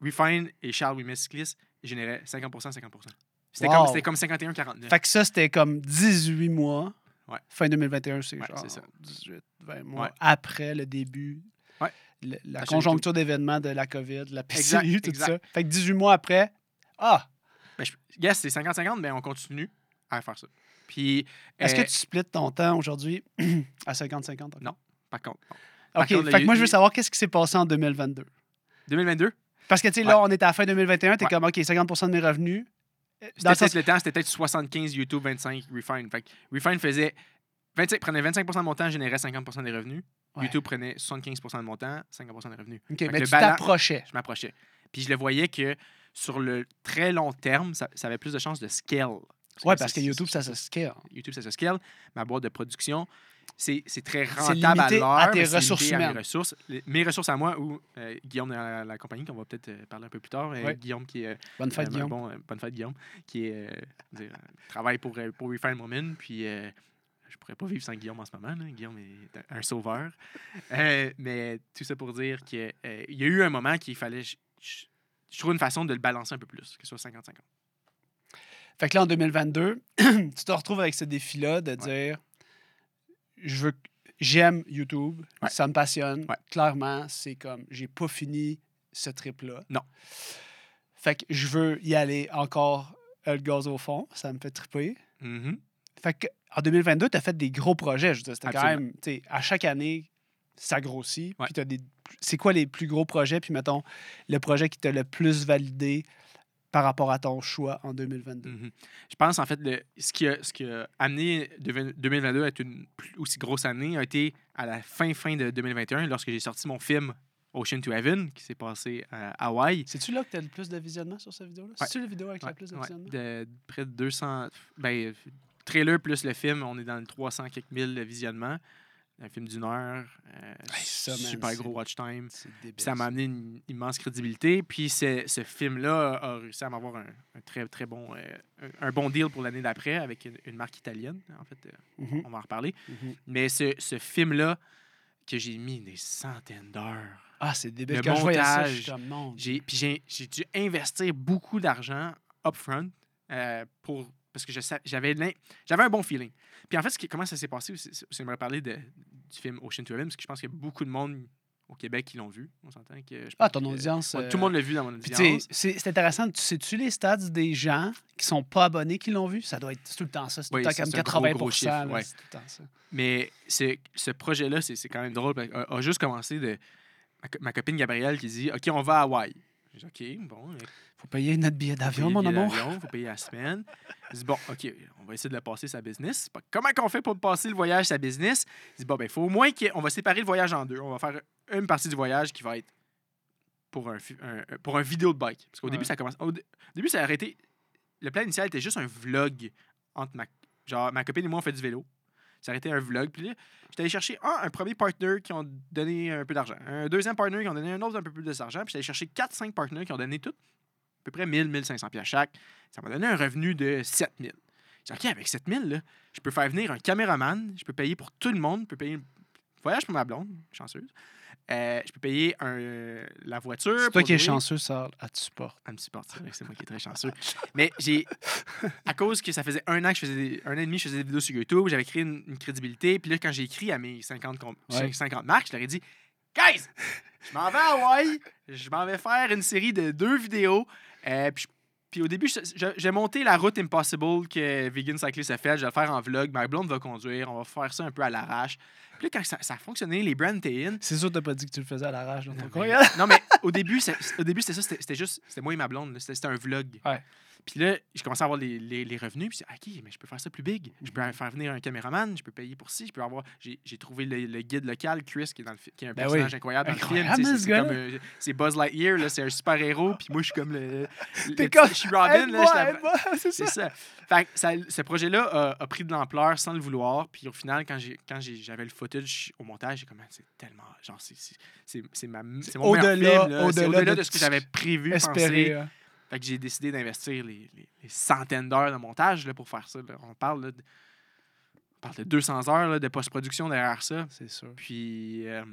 Refine et Charles Cyclist généraient 50% 50 C'était Wow. comme, comme 51-49. Fait que ça, c'était comme 18 mois. Ouais. Fin 2021, c'est Ouais, genre ça. 18, 20 mois Ouais. après le début le- la conjoncture d'événements de la COVID, la Exact, PCU, tout exact. ça. Fait que 18 mois après, ah, Ben, je- yes, c'est 50-50, mais on continue à faire ça. Puis, est-ce euh, que tu splits ton temps aujourd'hui *clears throat* à 50-50? Non. par contre, non. Par OK, contre, fait que moi, je veux savoir qu'est-ce qui s'est passé en 2022. 2022, Parce que, tu sais, là, Ouais. on est à la fin 2021, t'es Ouais. comme, OK, 50 de mes revenus. Dans C'était le sens- peut-être le temps, c'était peut-être 75 YouTube, 25 Refine. Fait que Refine faisait 25, prenait 25% de mon temps, générait 50% des revenus. Ouais. YouTube prenait 75% de mon temps, 50% des revenus. OK, Fait mais tu t'approchais. Je m'approchais. Puis je le voyais que sur le très long terme, ça, ça avait plus de chances de scale. Ouais, que parce que YouTube, ça se scale. YouTube, ça se scale. Ma boîte de production, c'est c'est très rentable à à l'heure. tes ressources humaines. Mes ressources, Les- mes ressources à moi ou euh, Guillaume de la, la compagnie, qu'on va peut-être euh, parler un peu plus tard. euh. Guillaume qui est. euh, Bonne fête, Guillaume. Bon, bonne fête, Guillaume. Qui est, dire, travaille pour, pour Refine Woman. Puis je pourrais pas vivre sans Guillaume en ce moment. là. Guillaume est un, sauveur. Mais tout ça pour dire qu'il y a eu un moment qu'il fallait. Je, je- je trouve une façon de le balancer un peu plus, que ce soit 50-50. Fait que là, en 2022, *clears throat* tu te retrouves avec ce défi-là de dire je veux j'aime YouTube, Ouais. ça me passionne. Ouais. Clairement, c'est comme j'ai pas fini ce trip-là. Non. Fait que je veux y aller encore euh, le gaz au fond, ça me fait triper. Mhm. Fait que en 2022, tu as fait des gros projets. Je c'était quand même, tu sais, à chaque année, ça grossit. Ouais. Puis t'as des. C'est quoi les plus gros projets? Puis mettons, le projet qui t'a le plus validé par rapport à ton choix en 2022. Mhm. Je pense, en fait, le, ce, qui a, ce qui a amené deven- 2022 à être une aussi grosse année a été à la fin, fin de 2021, lorsque j'ai sorti mon film Ocean to Heaven, qui s'est passé à Hawaï. C'est-tu là que tu as le plus de visionnement sur cette vidéo-là? Ouais. C'est-tu la vidéo avec Ouais, le plus de ouais, visionnement? de près de 200. Ben, trailer plus le film, on est dans le 300 quelques mille visionnements. Un film d'une heure, euh, Hey, ça, super gros watch time. Puis ça m'a amené une immense crédibilité. Puis ce, film-là a réussi à m'avoir un, un très, très bon, euh, un, un bon deal pour l'année d'après avec une, une marque italienne. En fait, euh, Mhm, on va en reparler. mhm. Mais ce, ce film-là, que j'ai mis des centaines d'heures. Ah, c'est débile. Le Quand montage. J'ai, puis j'ai, j'ai dû investir beaucoup d'argent upfront euh, pour parce que j'avais un bon feeling. Puis en fait, ce qui, comment ça s'est passé, j'aimerais parler de, du film Ocean to Heaven, parce que je pense qu'il y a beaucoup de monde au Québec qui l'ont vu. On s'entend que je Ah, ton que- audience. Ouais, euh, Tout le monde l'a vu dans mon Puis, audience. c'est intéressant. Tu sais-tu les stats des gens qui sont pas abonnés qui l'ont vu? Ça doit être tout le temps ça. C'est tout Oui, le temps c'est- comme c'est un gros, 80 gros chiffre, là, ouais. C'est tout le temps ça. Mais ce, projet-là, c'est, quand même drôle. A, a juste commencé de. Ma, co- ma copine Gabrielle qui dit OK, on va à Hawaï. J'ai dit OK, bon. Euh, Faut payer notre billet d'avion, mon amour. d'avion, faut payer la semaine. Je dis bon, OK, on va essayer de le passer sa business. Comment qu'on fait pour passer le voyage sa business? Je dis bon, ben, il faut au moins qu'on va séparer le voyage en deux. On va faire une partie du voyage qui va être pour un, un- pour un vidéo de bike. Parce qu'au Ouais. début, ça commence. Au, dé- au début, ça a arrêté. Le plan initial était juste un vlog entre ma. Genre, ma copine et moi, on fait du vélo. Ça a été un vlog. Puis là, j'étais allé chercher un, un premier partner qui ont donné un peu d'argent. Un deuxième partner qui ont donné un autre un peu plus d'argent. Puis j'étais allé chercher 4-5 partners qui ont donné tout peu près 1000, 1500 pièces chaque. Ça m'a donné un revenu de 7000. J'ai dit, OK, avec 7000, là, je peux faire venir un caméraman, je peux payer pour tout le monde, je peux payer le voyage pour ma blonde, chanceuse. Euh, je peux payer un, la voiture. C'est toi qui es chanceux, ça, à tu supportes. Elle me supporte, c'est vrai que c'est moi qui est très chanceux. Mais j'ai. À cause que ça faisait un an que je faisais des- un an et demi, je faisais des vidéos sur YouTube, j'avais créé une, une crédibilité. Puis là, quand j'ai écrit à mes 50, com- Ouais. 50 marques, je leur ai dit Guys, je m'en vais à Hawaï, je m'en vais faire une série de deux vidéos. Euh, puis, au début, j'ai monté la route Impossible que Vegan Cyclist a fait. Je vais le faire en vlog. Ma blonde va conduire. On va faire ça un peu à l'arrache. Puis là, quand ça, ça a fonctionné, les brands in. C'est sûr que t'as pas dit que tu le faisais à l'arrache dans ton Non, non, mais au *laughs* début, c'est- au début c'était ça. C'était juste. C'était moi et ma blonde. c'était un vlog. Ouais. Puis là, j'ai commencé à avoir les, les, les revenus. Puis OK, mais je peux faire ça plus big. Je peux faire venir un caméraman. Je peux payer pour ci. Je peux avoir. J'ai j'ai trouvé le, le guide local, Chris, qui est, dans le, fi- qui est un Ben personnage oui. incroyable dans le film. C'est euh, C'est Buzz Lightyear, là. C'est un super héros. Puis moi, je suis comme le. T'es comme, Je suis Robin, je *laughs* c'est ça. ça. Fait que ça- ce projet-là a, a pris de l'ampleur sans le vouloir. Puis au final, quand j'ai quand j'ai- j'avais le footage au montage, j'ai comme, c'est tellement. Genre, c'est- c'est- c'est c'est ma- c'est mon meilleur au-delà- film. là. C'est au-delà de de ce que j'avais prévu, Espérer. pensé. hein. Fait que j'ai décidé d'investir les, les- les centaines d'heures de montage là, pour faire ça. là. On parle là, de, on parle de 200 heures là, de post-production derrière ça. C'est sûr. Puis euh,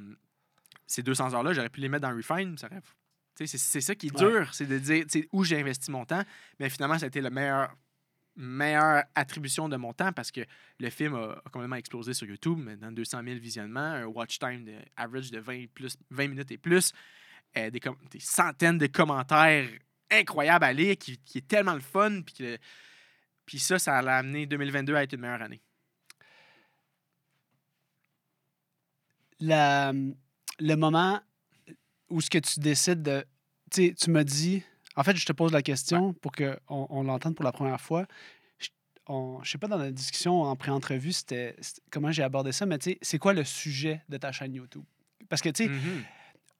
ces 200 heures-là, j'aurais pu les mettre dans Refine. Ça aurait- C'est ça qui est Ouais. dur, c'est de dire où j'ai investi mon temps. Mais finalement, ça a été meilleur meilleure attribution de mon temps parce que le film a, a complètement explosé sur YouTube, maintenant 200 000 visionnements, un watch time de average de 20, plus, 20 minutes et plus, euh, des centaines de commentaires incroyables à lire qui, qui est tellement le fun. Puis, que- puis ça, ça l'a amené 2022 à être une meilleure année. La- le moment où ce que tu décides de. Tu sais, tu m'as dit. En fait, je te pose la question pour qu'on on, l'entende pour la première fois. Je on- je sais pas, dans la discussion en pré-entrevue, c'était c'était- comment j'ai abordé ça, mais tu sais, c'est quoi le sujet de ta chaîne YouTube? Parce que, tu sais, Mhm.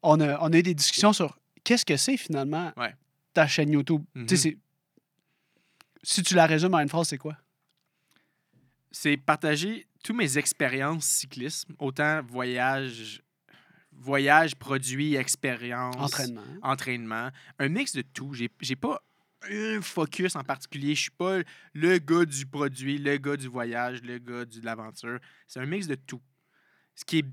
on, a, on a eu des discussions sur qu'est-ce que c'est finalement Ouais. Ta chaîne YouTube. Mhm. Tu sais, c'est- si tu la résumes en une phrase, c'est quoi? c'est partager toutes mes expériences cyclisme, autant voyage, voyage, produit, expérience, Entraînement. entraînement, un mix de tout. J'ai pas un focus en particulier. Je suis pas le gars du produit, le gars du voyage, le gars de l'aventure. C'est un mix de tout. Ce qui est,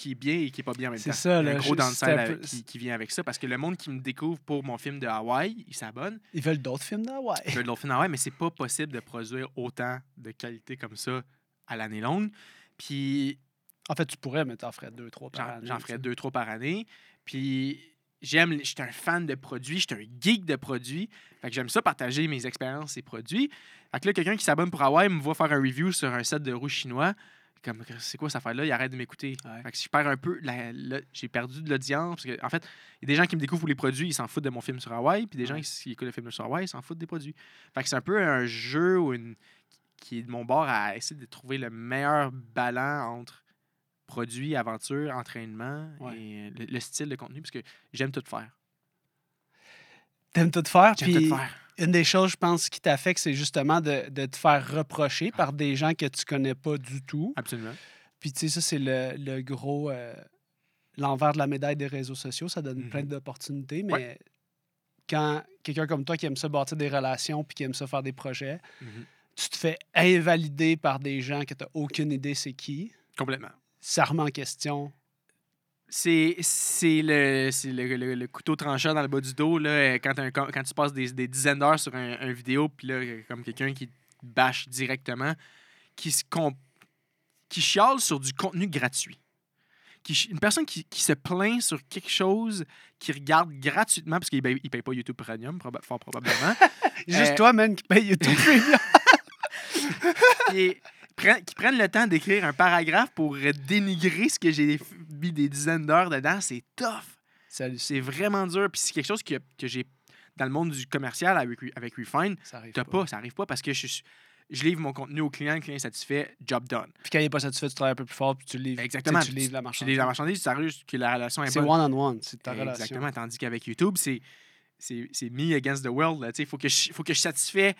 qui est bien et qui est pas bien en même C'est ça, là, un gros downside qui, qui vient avec ça parce que le monde qui me découvre pour mon film de Hawaï, il s'abonne. Ils veulent d'autres films d'Hawaï. Je veux de l'autre film d'Hawaï, mais c'est pas possible de produire autant de qualité comme ça à l'année longue. Puis En fait, tu pourrais, mais t'en ferais deux, trois par année. j'en ferais deux, trois par année. Puis j'aime, je suis un fan de produits, je suis un geek de produits. Fait que j'aime ça partager mes expériences et produits. Fait que là, quelqu'un qui s'abonne pour Hawaii me voit faire un review sur un set de rouge chinois. Comme, c'est quoi cette affaire-là? Il arrête de m'écouter. Ouais. Fait que je perds un peu. j'ai perdu de l'audience. Parce que, en fait, il y a des gens qui me découvrent les produits, ils s'en foutent de mon film sur Hawaii. Puis des gens qui, qui écoutent le film sur Hawaii, ils s'en foutent des produits. Fait que c'est un peu un jeu ou une, qui est de mon bord à essayer de trouver le meilleur ballon entre produits, aventure, entraînement Ouais. et le, le style de contenu, parce que j'aime tout faire. T'aimes tout faire, J'aime puis tout faire. une des choses, je pense, qui t'affecte, c'est justement de, de te faire reprocher par des gens que tu connais pas du tout. Absolument. Puis, tu sais, ça, c'est le, le gros... euh, L'envers de la médaille des réseaux sociaux, ça donne Mhm. plein d'opportunités, mais Ouais. quand quelqu'un comme toi qui aime ça bâtir des relations puis qui aime ça faire des projets, Mhm. tu te fais invalider par des gens que tu n'as aucune idée c'est qui, Complètement. ça remet en question. C'est c'est le, c'est le, le- le couteau tranchant dans le bas du dos là, euh, quand, un- quand, tu passes des, des dizaines d'heures sur un, un vidéo, puis là, euh, comme quelqu'un qui te bâche directement, qui, se qui chiale sur du contenu gratuit. Qui, une personne qui, qui se plaint sur quelque chose qu'il regarde gratuitement, parce qu'il ne paye, paye pas YouTube Premium, proba- fort probablement. *laughs* Juste Euh, toi, man, qui paye YouTube Premium. et *laughs* prennent- *laughs* qui prennent le temps d'écrire un paragraphe pour dénigrer ce que j'ai mis des dizaines d'heures dedans, c'est tough. C'est vraiment dur. Puis c'est quelque chose que, que j'ai dans le monde du commercial avec, avec Refine, ça arrive t'as pas, ça arrive pas parce que je, suis- je livre mon contenu au client, le client est satisfait, job done. Puis quand il n'est pas satisfait, tu travailles un peu plus fort, puis tu livres, Exactement. tu tu livres la marchandise. livre la marchandise, c'est sérieux que la relation est C'est one-on-one, c'est ta relation. Exactement. Tandis qu'avec YouTube, c'est c'est c'est me against the world. Il faut que je faut que je satisfais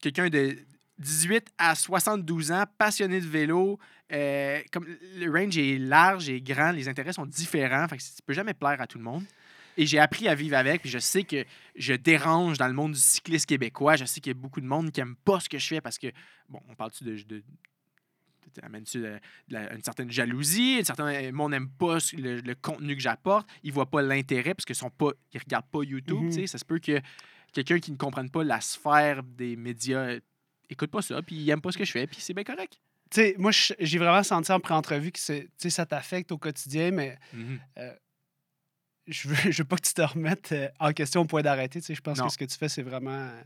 quelqu'un de 18 à 72 ans, passionné de vélo. euh, comme le range est large et grand, les intérêts sont différents. Fait que tu peux jamais plaire à tout le monde. Et j'ai appris à vivre avec, puis je sais que je dérange dans le monde du cyclisme québécois. Je sais qu'il y a beaucoup de monde qui n'aime pas ce que je fais parce que, bon, on parle-tu de, de, amène-tu une certaine jalousie, un certain le monde n'aime pas le, le contenu que j'apporte, ils voient pas l'intérêt parce qu'ils sont pas ils regardent pas YouTube, tu sais, ça se peut que quelqu'un qui ne comprenne pas la sphère des médias euh, écoute pas ça puis il aime pas ce que je fais puis c'est bien correct. Tu sais, moi, j'ai vraiment senti en pré-entrevue que ça t'affecte au quotidien, mais je veux, je veux pas que tu te remettes euh, en question au point d'arrêter. Je pense Non. que ce que tu fais, c'est vraiment. euh,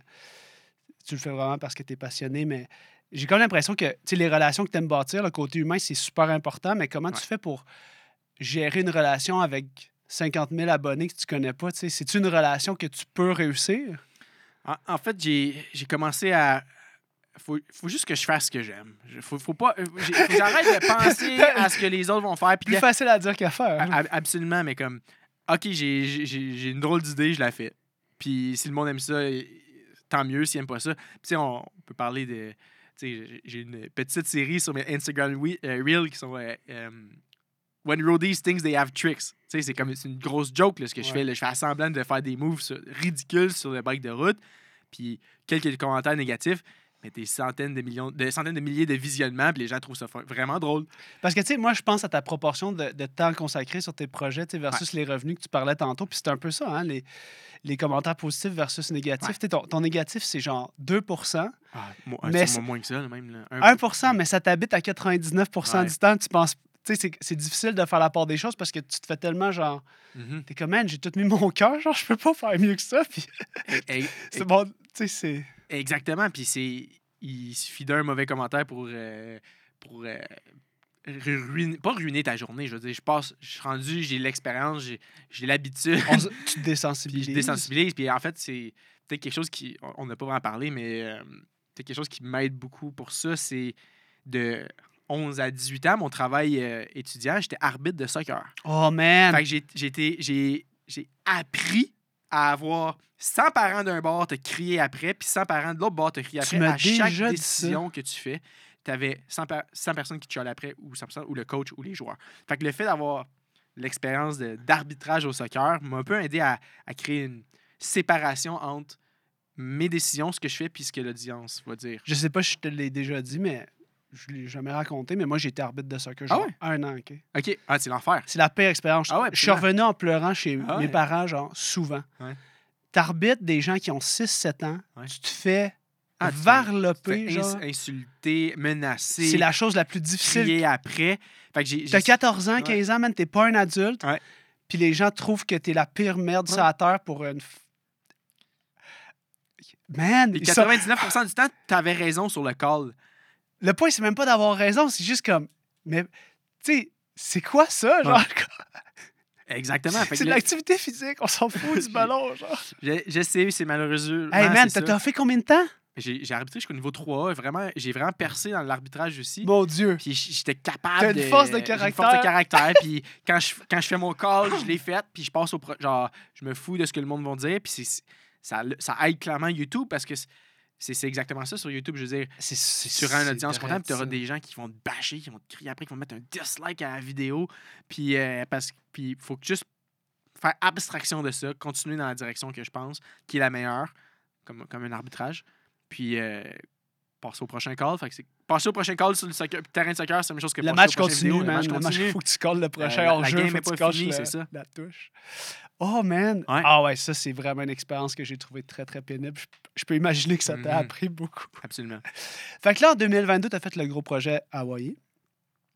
Tu le fais vraiment parce que tu es passionné, mais j'ai comme l'impression que les relations que tu aimes bâtir, le côté humain, c'est super important, mais comment Ouais. tu fais pour gérer une relation avec 50 000 abonnés que tu connais pas? C'est-tu une relation que tu peux réussir? En, en fait, j'ai commencé à faut, faut juste que je fasse ce que j'aime. Faut, faut pas euh, j'arrête de *laughs* penser à ce que les autres vont faire Plus que- facile à dire qu'à faire. A- a- Absolument, mais comme, OK, j'ai- une drôle d'idée, je la fais. Puis si le monde aime ça, tant mieux. S'il aime pas ça, puis tu sais, on, on peut parler de. tu sais, J'ai une petite série sur mes Instagram euh, Reels qui sont. euh, When roadies thinks they have tricks. Tu sais, c'est comme une grosse joke là, ce que je fais. là. Je fais semblant de faire des moves sur- ridicules sur le bike de route. Puis quelques commentaires négatifs. Mais des centaines de millions, de centaines de milliers de visionnements, puis les gens trouvent ça vraiment drôle. Parce que, tu sais, moi, je pense à ta proportion de, de temps consacré sur tes projets tu sais, versus les revenus que tu parlais tantôt. Puis c'est un peu ça, hein, les, les commentaires positifs versus négatifs. Ouais. Tu sais, Ton, ton négatif, c'est genre 2 Ah, moi, Mais c'est c'est- moins que ça, même. là. Un- 1 mais ça t'habite à 99 Ouais. du temps. Tu penses. Tu sais, c'est- c'est difficile de faire la part des choses parce que tu te fais tellement genre. Mhm. T'es comme, man, j'ai tout mis mon cœur, genre, je peux pas faire mieux que ça. Puis *laughs* c'est bon, tu sais, c'est. Exactement. Puis c'est. Il suffit d'un mauvais commentaire pour. euh, pour euh, ruiner, pas ruiner ta journée. Je veux dire, je passe, je suis rendu, j'ai l'expérience, j'ai, l'habitude. *laughs* tu te désensibilises. je désensibilise. Puis en fait, c'est peut-être quelque chose qui. on- n'a pas vraiment parlé, mais euh, peut-être quelque chose qui m'aide beaucoup pour ça. C'est de 11 à 18 ans, mon travail euh, étudiant, j'étais arbitre de soccer. Oh, man. Fait que j'ai appris à avoir 100 parents d'un bord te crier après, puis 100 parents de l'autre bord te crier Tu après. À chaque décision que tu fais, tu avais 100, per- 100 personnes qui te chialent après, ou 100 personnes, ou le coach, ou les joueurs. Fait que le fait d'avoir l'expérience d'arbitrage au soccer m'a un peu aidé à, à créer une séparation entre mes décisions, ce que je fais, puis ce que l'audience va dire. Je sais pas si je te l'ai déjà dit, mais je l'ai jamais raconté, mais moi, j'ai été arbitre de soccer Ah genre ouais? un an, OK? OK, ah, c'est l'enfer. C'est la pire expérience. Ah ouais, je suis revenu en pleurant chez Ah mes ouais. parents, genre, souvent. T'arbitres des gens qui ont 6-7 ans, tu te fais Ah, varloper, genre. insulter, menacer, C'est la chose la plus difficile. crier après. Fait que j'ai- T'as j'ai 14 ans, Ouais. 15 ans, man, t'es pas un adulte. Puis les gens trouvent que t'es la pire merde sur la terre pour une. Man, Puis ils sont- 99% du temps, t'avais raison sur le call. Le point, c'est même pas d'avoir raison, c'est juste comme. Mais, tu sais, c'est quoi ça, genre? Exactement. *laughs* C'est de l'activité physique, on s'en fout du *laughs* ballon, genre. je, je sais, c'est malheureux. Hey, man, t'as fait combien de temps? J'ai arbitré jusqu'au niveau 3A. Vraiment, j'ai vraiment percé dans l'arbitrage aussi. Mon Dieu. Puis j'étais capable T'as une force de j'ai une force caractère. de caractère. *laughs* puis quand je, quand je fais mon call, je l'ai fait. Puis je passe au... pro- Genre, je me fous de ce que le monde va dire. Puis c'est- ça, ça aide clairement YouTube parce que c'est c'est exactement ça sur YouTube. Je veux dire, C'est sur un c'est audience puis tu auras des gens qui vont te bâcher, qui vont te crier après, qui vont mettre un dislike à la vidéo. Puis euh, parce il faut juste faire abstraction de ça, continuer dans la direction que je pense, qui est la meilleure, comme, comme un arbitrage. Puis euh, passer au prochain call. Fait que c'est- passer au prochain call sur le soccer- terrain de soccer, c'est la même chose que Le match continue, vidéos. man. Le match Le match, continue. faut que tu colles le prochain Euh, la- la game faut est pas finie, c'est ça. la touche. Oh, man. Ouais. Ah ouais, ça, c'est vraiment une expérience que j'ai trouvée très, très pénible. Je, je peux imaginer que ça t'a Mhm. appris beaucoup. Absolument. Fait que là, en 2022, tu as fait le gros projet Hawaii.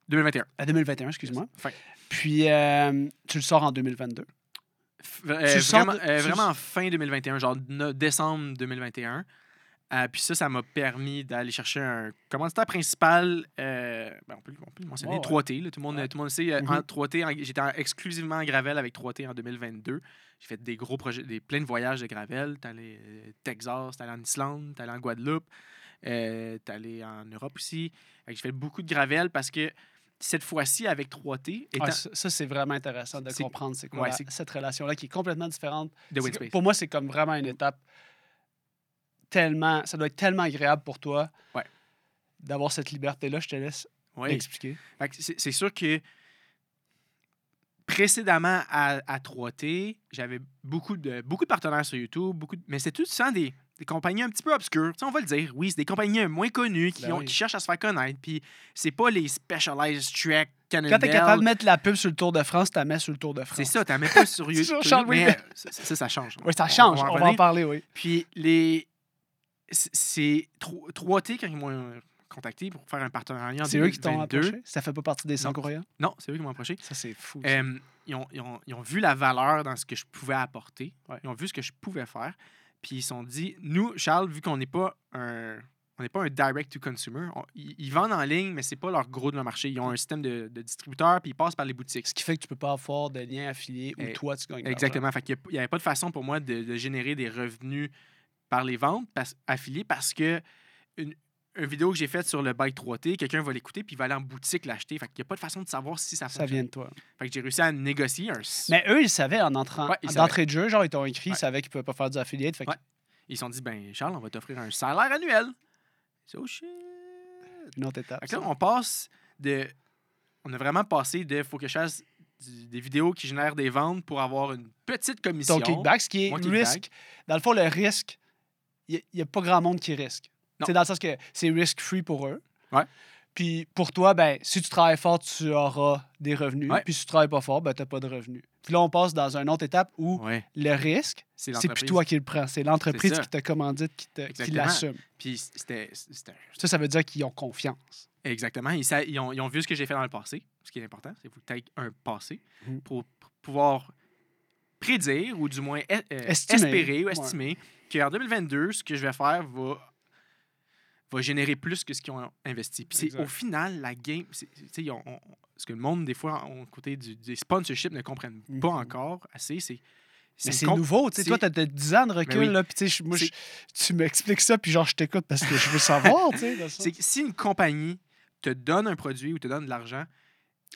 2021. À 2021, excuse-moi. Fin. Puis, euh, tu le sors en 2022. F- euh, Tu sors vraiment, de- euh, tu- vraiment en fin 2021, genre décembre 2021. Euh, puis ça, ça m'a permis d'aller chercher un commanditaire principal. euh, ben, on, peut, on peut le mentionner, Ouais, ouais. 3T. là, tout, le monde, Ouais. tout le monde sait. euh, Mhm. en 3T, en- j'étais en- exclusivement en Gravel avec 3T en 2022. J'ai fait des gros projets, des, plein de voyages de Gravel. T'es allé euh, Texas, t'es allé en Islande, t'es allé en Guadeloupe, euh, t'es allé en Europe aussi. J'ai fait beaucoup de Gravel parce que cette fois-ci, avec 3T, étant Ah, ça, ça, c'est vraiment intéressant de comprendre c'est quoi ouais, la- c'est- cette relation-là qui est complètement différente. de. Pour moi, c'est comme vraiment une étape tellement. Ça doit être tellement agréable pour toi Ouais. d'avoir cette liberté-là. Je te laisse Oui. expliquer. C'est sûr que précédemment à, à 3T, j'avais beaucoup de, beaucoup de partenaires sur YouTube, beaucoup de- mais c'est tout sans des, des compagnies un petit peu obscures? Tu sais, on va le dire. Oui, c'est des compagnies moins connues qui, Ben ont- oui. qui cherchent à se faire connaître. Puis c'est pas les Specialized Trek, Quand Cannondale. tu es capable de mettre la pub sur le Tour de France, la mets sur le Tour de France. C'est ça, t'en mets pas sur *laughs* YouTube. ça, ça, change. Oui, ça change. on va en va en parler, oui. Puis les. C'est- C'est 3T quand ils m'ont contacté pour faire un partenariat en C'est eux qui t'ont 2022. approché? Ça fait pas partie des 100 Non. courriels. Non, c'est eux qui m'ont approché. Ça, c'est fou. ça. Euh, ils, ont, ils ont- ils ont vu la valeur dans ce que je pouvais apporter. Ouais. Ils ont vu ce que je pouvais faire. Puis ils se sont dit, nous, Charles, vu qu'on n'est pas un. On n'est pas un direct-to-consumer. on- Ils, ils vendent en ligne, mais c'est pas leur gros de leur marché. Ils ont un système de, de distributeurs, puis ils passent par les boutiques. Ce qui fait que tu peux pas avoir de lien affilié où Eh, toi, tu gagnes Exactement. Fait qu'il n'y avait pas de façon pour moi de, de générer des revenus par les ventes parce- affiliées parce que une, une vidéo que j'ai faite sur le bike 3T, quelqu'un va l'écouter puis il va aller en boutique l'acheter. Fait qu'il n'y a pas de façon de savoir si ça. Ça vient de toi. Fait que j'ai réussi à négocier un. Mais eux, ils savaient en entrant, Ouais, d'entrée de jeu, genre, ils t'ont écrit, ils savaient qu'ils pouvaient pas faire du affiliate. Fait que Ouais. Ils se sont dit, ben Charles, on va t'offrir un salaire annuel. C'est oh shit. une autre étape. Fait que là, ça. on passe de. On a vraiment passé de faut que je fasse des vidéos qui génèrent des ventes pour avoir une petite commission. Ton kickback, ce qui est risque. Dans le fond, le risque, il n'y a, pas grand monde qui risque. C'est dans le sens que c'est risk-free pour eux. Ouais. Puis pour toi, ben, si tu travailles fort, tu auras des revenus. Ouais. Puis si tu travailles pas fort, ben, tu n'as pas de revenus. Puis là, on passe dans une autre étape où Ouais. le risque, C'est plus toi qui le prends. C'est l'entreprise ça. qui te commandite, qui, te- qui l'assume. Puis c'était. Ça, ça veut dire qu'ils ont confiance. Exactement. Ils, sa- ils ont, ils ont vu ce que j'ai fait dans le passé. Ce qui est important, c'est que tu aies un passé pour, pour pouvoir prédire ou du moins e- euh, Estimer. espérer ou Ouais. estimer qu'en 2022, ce que je vais faire va, va générer plus que ce qu'ils ont investi. Puis c'est au final, la game. on- ce que le monde, des fois, au côté du, des sponsorships, ne comprennent pas Mhm. encore assez, c'est. C'est nouveau. Tu sais, toi, tu as 10 ans de recul. oui. là, puis moi, je- tu m'expliques ça, puis genre, je t'écoute parce que je veux savoir. tu sais, si une compagnie te donne un produit ou te donne de l'argent,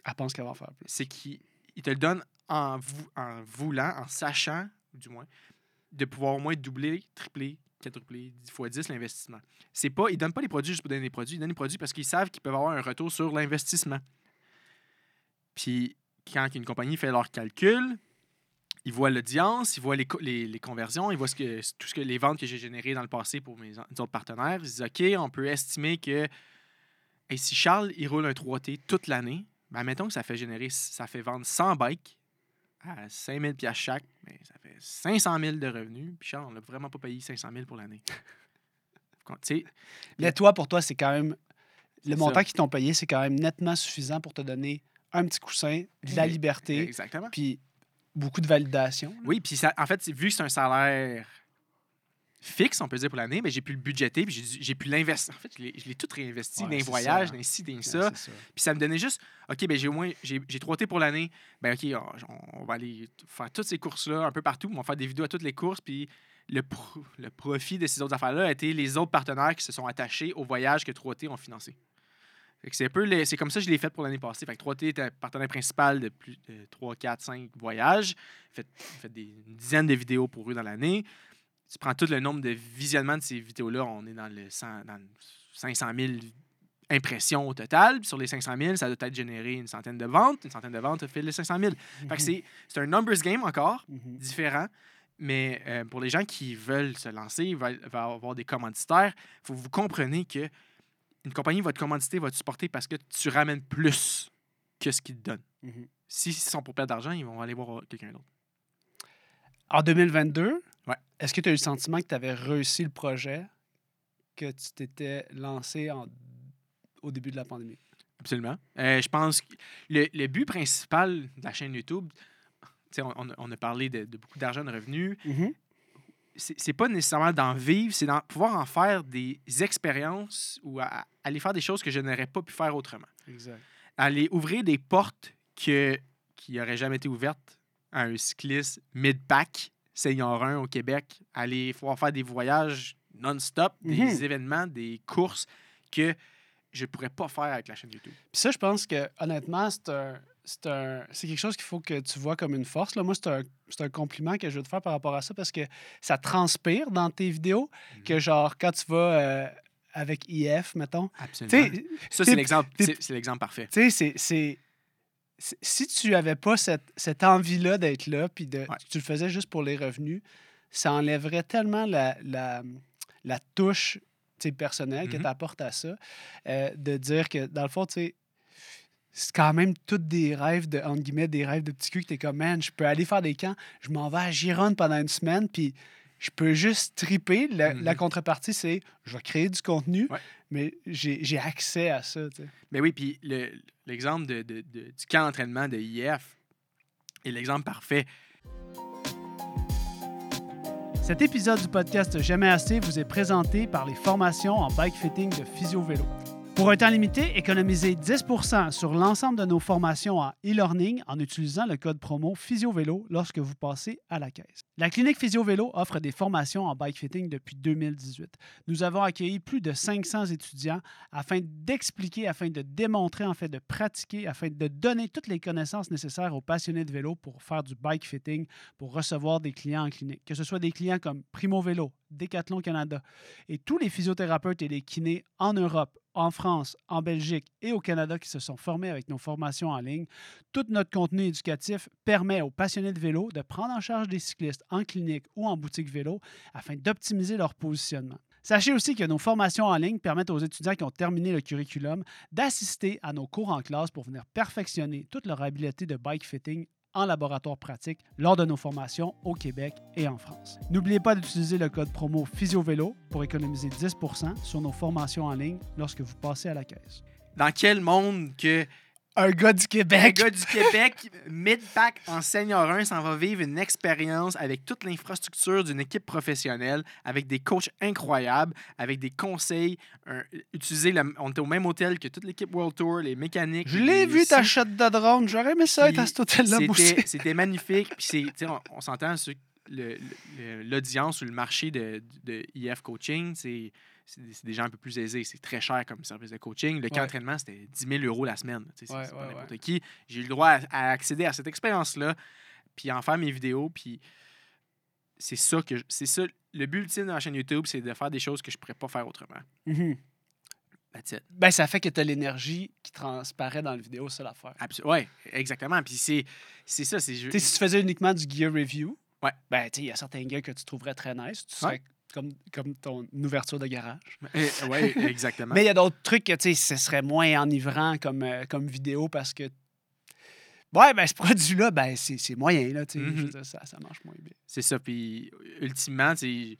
Elle pense qu'elle va en faire plus. c'est qu'il il te le donne en, en voulant, en sachant, du moins, de pouvoir au moins doubler, tripler, quadrupler, 10 fois 10 l'investissement. C'est pas, ils ne donnent pas les produits juste pour donner des produits, ils donnent des produits parce qu'ils savent qu'ils peuvent avoir un retour sur l'investissement. Puis, quand une compagnie fait leur calcul, ils voient l'audience, ils voient les, les, les conversions, ils voient ce que, tout ce que les ventes que j'ai générées dans le passé pour mes autres partenaires. Ils disent OK, on peut estimer que hey, si Charles il roule un 3T toute l'année, ben, mettons que ça fait générer, ça fait vendre 100 bikes à 5000 pièces chaque, mais ça fait 500 000 de revenus. Puis Charles, on l'a vraiment pas payé 500 000 pour l'année. *laughs* Quand- tu sais, Mais toi, pour toi, c'est quand même. Le montant qu'ils t'ont payé, c'est quand même nettement suffisant pour te donner un petit coussin, de la *laughs* liberté, Exactement. puis beaucoup de validation. là. Oui, puis ça- en fait, vu que c'est un salaire fixe, on peut dire, pour l'année, mais j'ai pu le budgéter, puis j'ai pu l'investir. En fait, je l'ai- tout réinvesti Ouais, dans les c'est voyages, ça. dans ci, dans Ouais, ça. Puis ça me donnait juste, OK, ben j'ai au moins, j'ai j'ai 3T pour l'année. Ben OK, on, on va aller faire toutes ces courses-là un peu partout. On va faire des vidéos à toutes les courses. Puis le, pro- le profit de ces autres affaires-là a été les autres partenaires qui se sont attachés au voyage que 3T ont financé. C'est un peu c'est comme ça que je l'ai fait pour l'année passée. Fait que 3T était partenaire principal de plus de 3, 4, 5 voyages. Fait, fait des, une dizaine de vidéos pour eux dans l'année. Tu prends tout le nombre de visionnements de ces vidéos-là, on est dans le, 100 dans le 500 000 impressions au total. Puis sur les 500 000, ça doit être généré une centaine de ventes. Une centaine de ventes, fait les 500 000. Fait que Mhm. c'est c'est un numbers game encore, Mhm. différent. Mais euh, pour les gens qui veulent se lancer, va avoir des commanditaires. Il faut que vous compreniez que une compagnie va te commanditer, va te supporter parce que tu ramènes plus que ce qu'ils te donnent. Mhm. S'ils sont pour perdre d'argent, ils vont aller voir quelqu'un d'autre. En 2022, Ouais. est-ce que tu as eu le sentiment que tu avais réussi le projet que tu t'étais lancé en- au début de la pandémie? Absolument. Euh, je pense que le, le but principal de la chaîne YouTube, on, on a- parlé de, de beaucoup d'argent, de revenus. c'est c'est pas nécessairement d'en vivre, c'est d'en pouvoir en faire des expériences ou à- aller faire des choses que je n'aurais pas pu faire autrement. Exact. Aller ouvrir des portes que, qui n'auraient jamais été ouvertes à un cycliste mid-pack, senior 1 au Québec, aller pouvoir faire des voyages non-stop, des Mhm. événements, des courses que je pourrais pas faire avec la chaîne YouTube. Puis ça, je pense que honnêtement, c'est un. Quelque chose qu'il faut que tu vois comme une force. Là. Moi, c'est un, c'est un compliment que je veux te faire par rapport à ça parce que ça transpire dans tes vidéos que, genre, quand tu vas euh, avec IF, mettons, Absolument. Ça, c'est l'exemple, parfait. Tu sais, c'est- c'est. c'est- Si tu avais pas cette, cette envie-là d'être là, puis de, Ouais. tu le faisais juste pour les revenus, ça enlèverait tellement la, la, la touche personnelle que Mhm. tu apportes à ça, euh, de dire que, dans le fond, tu sais, c'est quand même tous des rêves de, entre guillemets, des rêves de petit cul que t'es comme, man, je peux aller faire des camps, je m'en vais à Gironde pendant une semaine, puis je peux juste triper. La, la Mhm. contrepartie, c'est, je vais créer du contenu, Ouais. Mais j'ai accès à ça. Mais oui, puis le- l'exemple de, de- de- du camp d'entraînement de IF est l'exemple parfait. Cet épisode du podcast Jamais assez vous est présenté par les formations en bike fitting de Physio Vélo. Pour un temps limité, économisez 10% sur l'ensemble de nos formations en e-learning en utilisant le code promo PhysioVélo lorsque vous passez à la caisse. La clinique Physio Vélo offre des formations en bike fitting depuis 2018. Nous avons accueilli plus de 500 étudiants afin d'expliquer, afin de démontrer, en fait de pratiquer, afin de donner toutes les connaissances nécessaires aux passionnés de vélo pour faire du bike fitting pour recevoir des clients en clinique, que ce soit des clients comme Primo Vélo, Decathlon Canada et tous les physiothérapeutes et les kinés en Europe, en France, en Belgique et au Canada qui se sont formés avec nos formations en ligne. Tout notre contenu éducatif permet aux passionnés de vélo de prendre en charge des cyclistes en clinique ou en boutique vélo afin d'optimiser leur positionnement. Sachez aussi que nos formations en ligne permettent aux étudiants qui ont terminé le curriculum d'assister à nos cours en classe pour venir perfectionner toute leur habileté de bike fitting en laboratoire pratique lors de nos formations au Québec et en France. N'oubliez pas d'utiliser le code promo PhysioVélo pour économiser 10% sur nos formations en ligne lorsque vous passez à la caisse. Dans quel monde que Un gars du un Québec! gars du Québec, mid-pack en senior 1, s'en va vivre une expérience avec toute l'infrastructure d'une équipe professionnelle, avec des coachs incroyables, avec des conseils. un- utiliser on était au même hôtel que toute l'équipe World Tour, les mécaniques. Je l'ai vu ta shot de drone. J'aurais aimé ça être à cet hôtel-là. *laughs* C'était magnifique. Puis on, on s'entend sur le- le- l'audience ou le marché de, de IF coaching, c'est c'est des, gens un peu plus aisés. C'est très cher comme service de coaching. Le camp Ouais. d'entraînement, c'était 10 000 euros la semaine. C'est Ouais, pas n'importe qui. J'ai eu le droit à, à accéder à cette expérience-là, puis en faire mes vidéos. Puis c'est ça que je- c'est ça. Le but ultime de ma chaîne YouTube, c'est de faire des choses que je pourrais pas faire autrement. That's it. Ben, ça fait que tu as l'énergie qui transparaît dans la vidéo, c'est l'affaire. Ouais, exactement. Puis c'est c'est ça. C'est je- si tu faisais uniquement du gear review, Ouais. ben, il y a certains gears que tu trouverais très nice. Tu serais comme, comme ton ouverture de garage. *laughs* Eh, ouais, exactement. Mais il y a d'autres trucs que, tu sais, ce serait moins enivrant comme, euh, comme vidéo parce que. Ouais, ben, ce produit-là, ben, c'est moyen, là, tu sais. Mhm. Ça, ça marche moins bien. C'est ça. Puis, ultimement, tu sais, tu sais,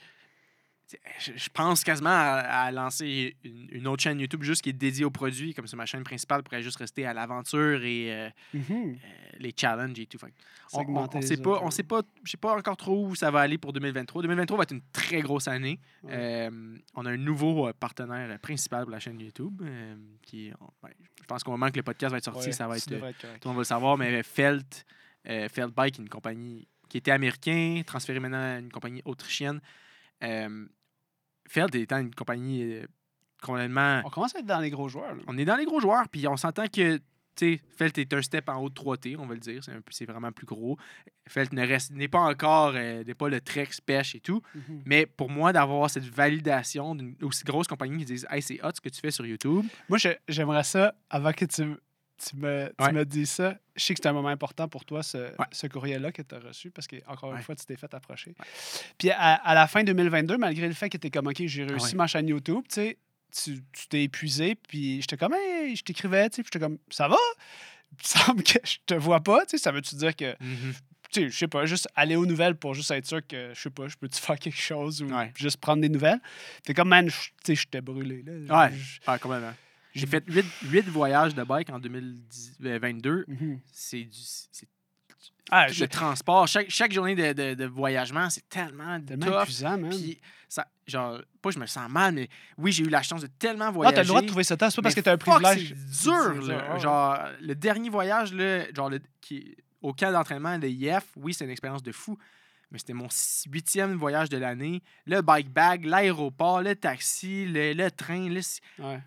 je, pense quasiment à, à lancer une, une autre chaîne YouTube juste qui est dédiée aux produits. Comme ça, ma chaîne principale pourrait juste rester à l'aventure et euh, Mhm. euh, les challenges et tout. Fait on, les sait pas, on sait pas, je sais pas encore trop où ça va aller pour 2023. 2023 va être une très grosse année. Ouais. Euh, on a un nouveau partenaire principal pour la chaîne YouTube. qui, on- ouais, je pense qu'au moment que le podcast va être sorti, Ouais, ça va être tout le monde va le savoir, mais Felt, Felt Bike, une compagnie qui était américain, transféré maintenant à une compagnie autrichienne. Euh, Felt étant une compagnie euh, complètement. On commence à être dans les gros joueurs. là. On est dans les gros joueurs, puis on s'entend que tu sais, Felt est un step en haut de 3T, on va le dire. C'est, vraiment plus gros. Felt n'est pas encore, euh, n'est pas le Trek Spech et tout. Mhm. Mais pour moi, d'avoir cette validation d'une aussi grosse compagnie qui disent Hey, c'est hot ce que tu fais sur YouTube. Moi, j'aimerais ça, avant que tu, tu me, tu Ouais. me dises ça, je sais que c'est un moment important pour toi, ce, Ouais. ce courrier-là que tu as reçu, parce que, encore une Ouais. fois, tu t'es fait approcher. Puis à, à la fin 2022, malgré le fait que tu comme, OK, j'ai réussi ouais. ma chaîne YouTube, tu sais, tu t'es épuisé, puis j'étais comme, hey, je t'écrivais, tu sais, puis j'étais comme, ça va? Il me *laughs* semble que je te vois pas, tu sais, ça veut-tu dire que, Mhm. tu sais, je sais pas, juste aller aux nouvelles pour juste être sûr que, je sais pas, je peux-tu faire quelque chose ou juste prendre des nouvelles? T'es comme, man, je- tu sais, je t'ai brûlé, là. Ouais. Ah, complètement. J'ai fait 8, voyages de bike en 2022. Mhm. C'est du Ah, je- le transport. Chaque, chaque journée de, de- de voyagement, c'est tellement tellement épuisant, man. Puis, ça, genre, pas je me sens mal, mais oui, j'ai eu la chance de tellement Ah, voyager. t'as le droit de trouver ça tough, c'est pas parce que t'as un privilège. C'est dur, là. ouais. Genre, le dernier voyage, là, genre, le, qui, au camp d'entraînement de IF, oui, c'est une expérience de fou. Mais c'était mon huitième voyage de l'année. Le bike bag, l'aéroport, le taxi, le, le train. le- Ouais.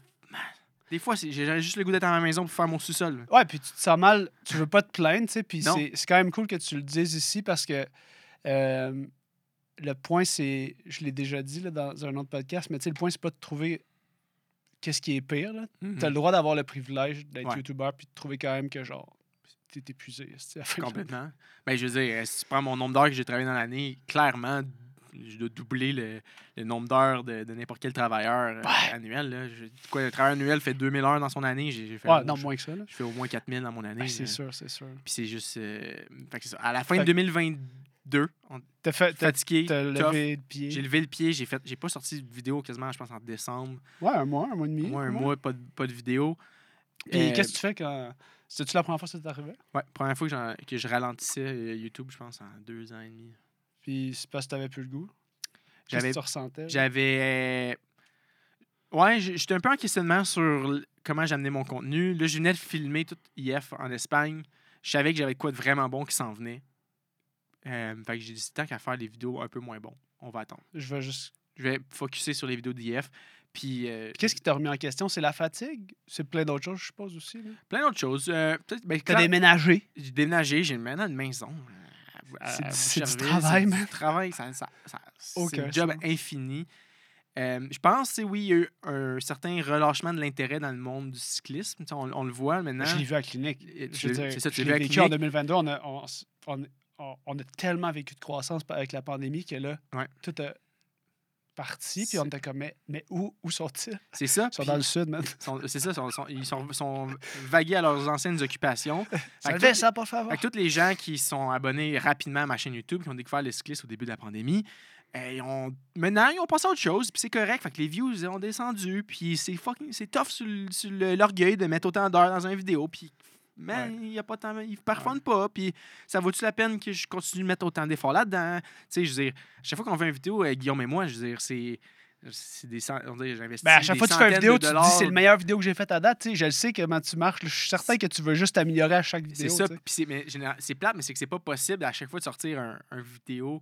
Des fois, j'ai juste le goût d'être à ma maison pour faire mon sous-sol. Ouais, puis tu te sens mal, tu veux pas te plaindre, tu sais, puis c'est quand même cool que tu le dises ici parce que euh, le point, c'est, je l'ai déjà dit là, dans un autre podcast, mais tu sais, le point, c'est pas de trouver qu'est-ce qui est pire. là. Tu as le droit d'avoir le privilège d'être Mm. Ouais. YouTuber puis de trouver quand même que, genre, t'es épuisé. Complètement. Ben, je veux dire, euh, si tu prends mon nombre d'heures que j'ai travaillé dans l'année, clairement, je dois doubler le, le nombre d'heures de, de n'importe quel travailleur euh, Ouais. annuel. Là. Je- quoi, le travailleur annuel fait 2000 heures dans son année. J'ai j'ai fait, Ouais, au- non, je, moins que ça. Là. je fais au moins 4000 dans mon année. Ben, c'est là. sûr, c'est sûr. Puis c'est juste. euh, fait que c'est ça. À la fin Fait de que- 2022, on T'as fait, fatigué, t'as levé le pied. j'ai levé le pied, j'ai fait j'ai pas sorti de vidéo quasiment, je pense, en décembre. Ouais, un mois, un mois et demi. Moins un mois, pas de, pas de vidéo. Puis Euh, qu'est-ce que tu fais quand. C'était-tu la première fois que ça t'est arrivé? Ouais, première fois que, je ralentissais euh, YouTube, je pense, en deux ans et demi. Puis c'est parce que t'avais plus le goût? Qu'est-ce J'avais que tu ressentais? J'avais. Ouais, j- j'étais un peu en questionnement sur comment j'amenais mon contenu. Là, je venais de filmer tout IF en Espagne. Je savais que j'avais quoi de vraiment bon qui s'en venait. Euh, fait que j'ai dit, tant qu'à faire des vidéos un peu moins bons, on va attendre. Je vais juste. Je vais focuser sur les vidéos d'IF. Puis, euh, Puis Qu'est-ce qui t'a remis en question? C'est la fatigue? C'est plein d'autres choses, je suppose aussi. là? plein d'autres choses. Euh, peut-être- ben, T'as clair- déménagé? J'ai déménagé, j'ai maintenant une maison. euh, C'est du- c'est travail, C'est man. Du travail, ça, ça, ça- c'est un job infini. Euh, je pense oui, il y a eu un certain relâchement de l'intérêt dans le monde du cyclisme. On, on le voit maintenant. Je l'ai vu à la clinique. C'est ça, tu l'as vu à vécu en clinique. 2022. On a, on, on- on- on a tellement vécu de croissance avec la pandémie que là, Ouais. tout a- partis, puis on était comme, mais, mais où, où sont-ils? C'est ça. Ils sont dans le sud, man. C'est ça, sont- sont- ils sont, sont vagués à leurs anciennes occupations. *laughs* Ça Fait ça, pas favor. Que tous les gens qui sont abonnés rapidement à ma chaîne YouTube, qui ont découvert le cyclisme au début de la pandémie, euh, ils ont... maintenant, ils ont passé à autre chose, puis c'est correct. Fait que les views ils ont descendu, puis c'est fucking... C'est tough sur, l'orgueil de mettre autant d'heures dans une vidéo, puis... Mais Ouais. il y a pas tant, ils performent pas, puis ça vaut-tu la peine que je continue de mettre autant d'efforts là-dedans? Tu sais, je veux dire, chaque fois qu'on fait une vidéo, euh, Guillaume et moi, je veux dire, c'est... C'est des cent- on j'investis Ben, à chaque des fois que tu fais une vidéo, tu te dis c'est la meilleure vidéo que j'ai faite à date. Je le sais comment tu marches. Je suis certain que tu veux juste t'améliorer à chaque vidéo. C'est ça, c'est, mais général- c'est plate, mais c'est que c'est pas possible à chaque fois de sortir un, un vidéo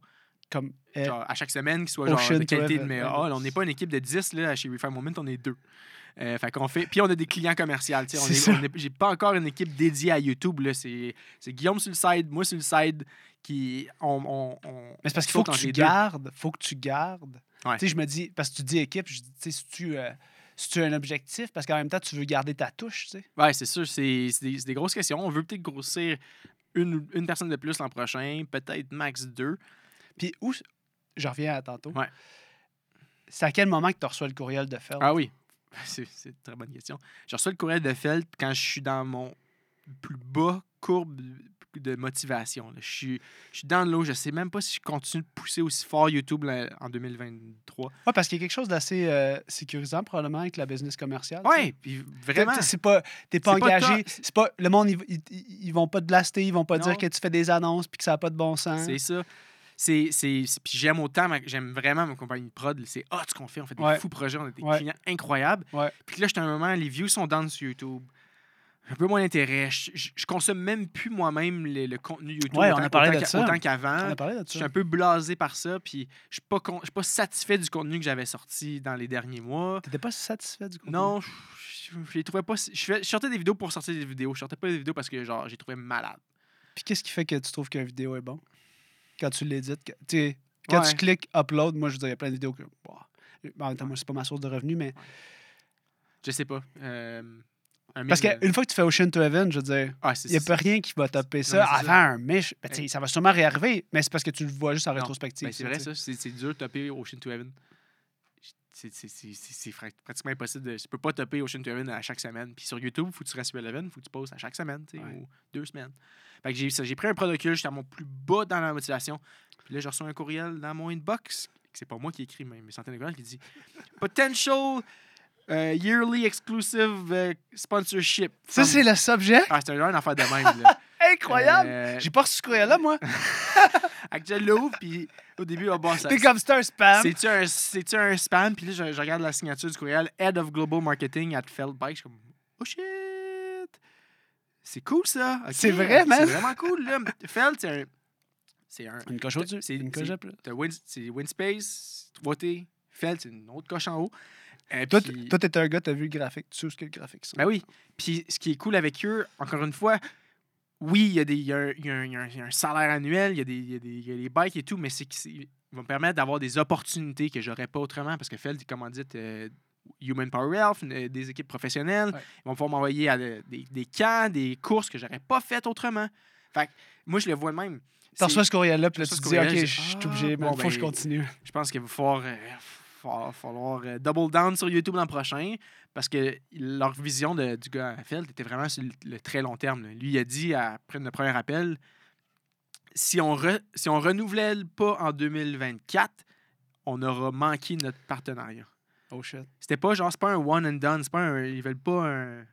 Comme, euh, genre, à chaque semaine qui soit genre de qualité de meilleur. Ah, on n'est pas une équipe de 10 là, chez Refi Moment, on est deux. Euh, fait qu'on fait. Puis on a des clients commerciaux. J'ai pas encore une équipe dédiée à YouTube. C'est, Guillaume sur le side, moi sur le side, qui. On, on, on- Mais c'est parce qu'il faut que tu gardes. faut que tu gardes. Ouais. Tu sais, je me dis, parce que tu dis équipe, je dis, tu sais, si tu, euh, si tu as un objectif, parce qu'en même temps, tu veux garder ta touche, tu sais. Ouais, c'est sûr. C'est, des, des grosses questions. On veut peut-être grossir une, une personne de plus l'an prochain, peut-être max deux. Puis où, je reviens à tantôt. Ouais. C'est à quel moment que tu reçois le courriel de Feld? Ah oui, *laughs* c'est, c'est une très bonne question. Je reçois le courriel de Feld quand je suis dans mon plus bas courbe de motivation. là. Je suis, je suis dans l'eau. Je sais même pas si je continue de pousser aussi fort YouTube là, en 2023. Ouais, parce qu'il y a quelque chose d'assez euh, sécurisant probablement avec la business commerciale. tu. Ouais, puis vraiment. C'est pas, t'es pas pas engagé. C'est pas, le monde, ils, ils, ils vont pas te blaster, ils vont pas Non. dire que tu fais des annonces puis que ça n'a pas de bon sens. C'est ça. C'est, c'est, c'est- puis j'aime autant, ma- j'aime vraiment ma compagnie de prod. C'est ah, ce qu'on fait. On fait des Ouais. fous projets, on a des Ouais. clients incroyables. Ouais. Puis là, j'étais à un moment, les views sont down sur YouTube. Un peu moins d'intérêt. Je, je, je consomme même plus moi-même le, le contenu YouTube Ouais, on autant, a parlé autant de qu'a- ça. autant On qu'avant. a parlé de Je suis un peu blasé par ça, puis je suis pas, con- je suis pas satisfait du contenu que j'avais sorti dans les derniers mois. T'étais pas satisfait du contenu? Non, je, je, les trouvais pas. je sortais des vidéos pour sortir des vidéos. Je sortais pas des vidéos parce que genre j'ai trouvé malade. Puis qu'est-ce qui fait que tu trouves qu'une vidéo est bon? Quand tu l'édites, quand Ouais. tu cliques upload, moi je veux dire, il y a plein de vidéos que. Bah, en même temps, moi, c'est pas ma source de revenus, mais. Je sais pas. Euh, Parce qu'une fois que tu fais Ocean to Heaven, je veux dire, Ah, il n'y a pas rien qui va topper ça Non, avant ça. un miche. Ben, ça va sûrement réarriver, mais c'est parce que tu le vois juste en Non. rétrospective. Ben, c'est vrai, ça. C'est dur de topper Ocean to Heaven. C'est- pratiquement impossible. De, tu peux pas topper Ocean to Heaven à chaque semaine. Puis sur YouTube, il faut que tu restes relevant, il faut que tu postes à chaque semaine, Ouais. ou deux semaines. Fait que j'ai ça, j'ai pris un producul, j'étais à mon plus bas dans la motivation. Puis là, je reçois un courriel dans mon inbox. C'est pas moi qui écris, mais mes centaines de courriels qui dit Potential euh, Yearly Exclusive euh, Sponsorship. Ça, c'est le subjet? Ah, c'est un genre d'affaire de même. là. *laughs* Incroyable! Euh, J'ai pas reçu ce courriel-là, moi. *laughs* que je l'ouvre, puis au début, oh, bon, ça, T'es comme c'est un spam. c'est-tu un, c'est-tu un spam? Puis là, je, je regarde la signature du courriel Head of Global Marketing at Feld Bike. Je suis comme, oh shit! C'est cool ça! C'est vrai, man. C'est vraiment cool. Là. Feld, c'est un. C'est un. Une coche au-dessus. C'est- une coche c'est- à C'est Winspace, 3T. Feld, c'est une autre coche en haut. Euh, Toi, puis- toi, t'es un gars, t'as vu le graphique. Tu sais ce que le graphique, ça. ben oui. Puis ce qui est cool avec eux, encore une fois, oui, il y, a des- il y a un- il y a un- il y a un- il y a un salaire annuel, il y, a des- il y a des- il y a des bikes et tout, mais c'est qu'ils vont me permettre d'avoir des opportunités que j'aurais pas autrement parce que Feld, il commandite euh, Human Power Health, euh, des équipes professionnelles. Ouais. Ils vont pouvoir m'envoyer à de- des, des camps, des courses que j'aurais pas faites autrement. Fait que moi, je le vois de même. Tu C'est- reçois ce courriel-là, puis là, je tu te dis, OK, je suis Ah, obligé, mais bon, il faut que je ben, continue. je pense qu'il va falloir, euh, fa- falloir, euh, double down sur YouTube l'an prochain parce que leur vision de- du gars à Feld était vraiment sur le, le très long terme. là. Lui, il a dit après le premier appel si on, re- si on renouvelle pas en 2024, on aura manqué notre partenariat. Oh shit. C'était pas genre, c'est pas un one and done, c'est pas un, ils veulent pas un- un-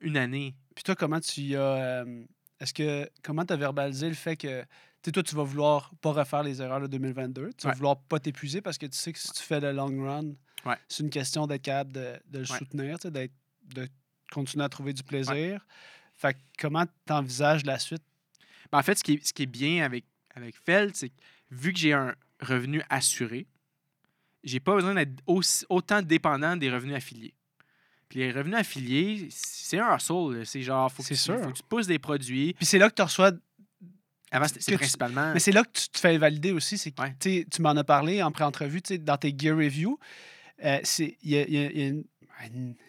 une année. Puis toi, comment tu y as. euh, Est-ce que. Comment tu as verbalisé le fait que. Tu sais, toi, tu vas vouloir pas refaire les erreurs de 2022. Tu vas Ouais. vouloir pas t'épuiser parce que tu sais que si tu fais le long run, Ouais. c'est une question d'être capable de, de le Ouais. soutenir, tu sais, d'être- de continuer à trouver du plaisir. Fait que comment tu envisages la suite? Ben, en fait, ce qui est, ce qui est bien avec, avec Feld, c'est que vu que j'ai un revenu assuré, j'ai pas besoin d'être autant dépendant des revenus affiliés. Puis les revenus affiliés, c'est un hustle. C'est genre, faut que, sûr. faut que tu pousses des produits. Puis c'est là que tu reçois. Avant, c'était- c'est tu- principalement. Mais c'est là que tu te fais valider aussi. C'est Ouais. tu m'en as parlé en pré-entrevue, dans tes gear reviews. euh, Il y a, il y a- il y a une,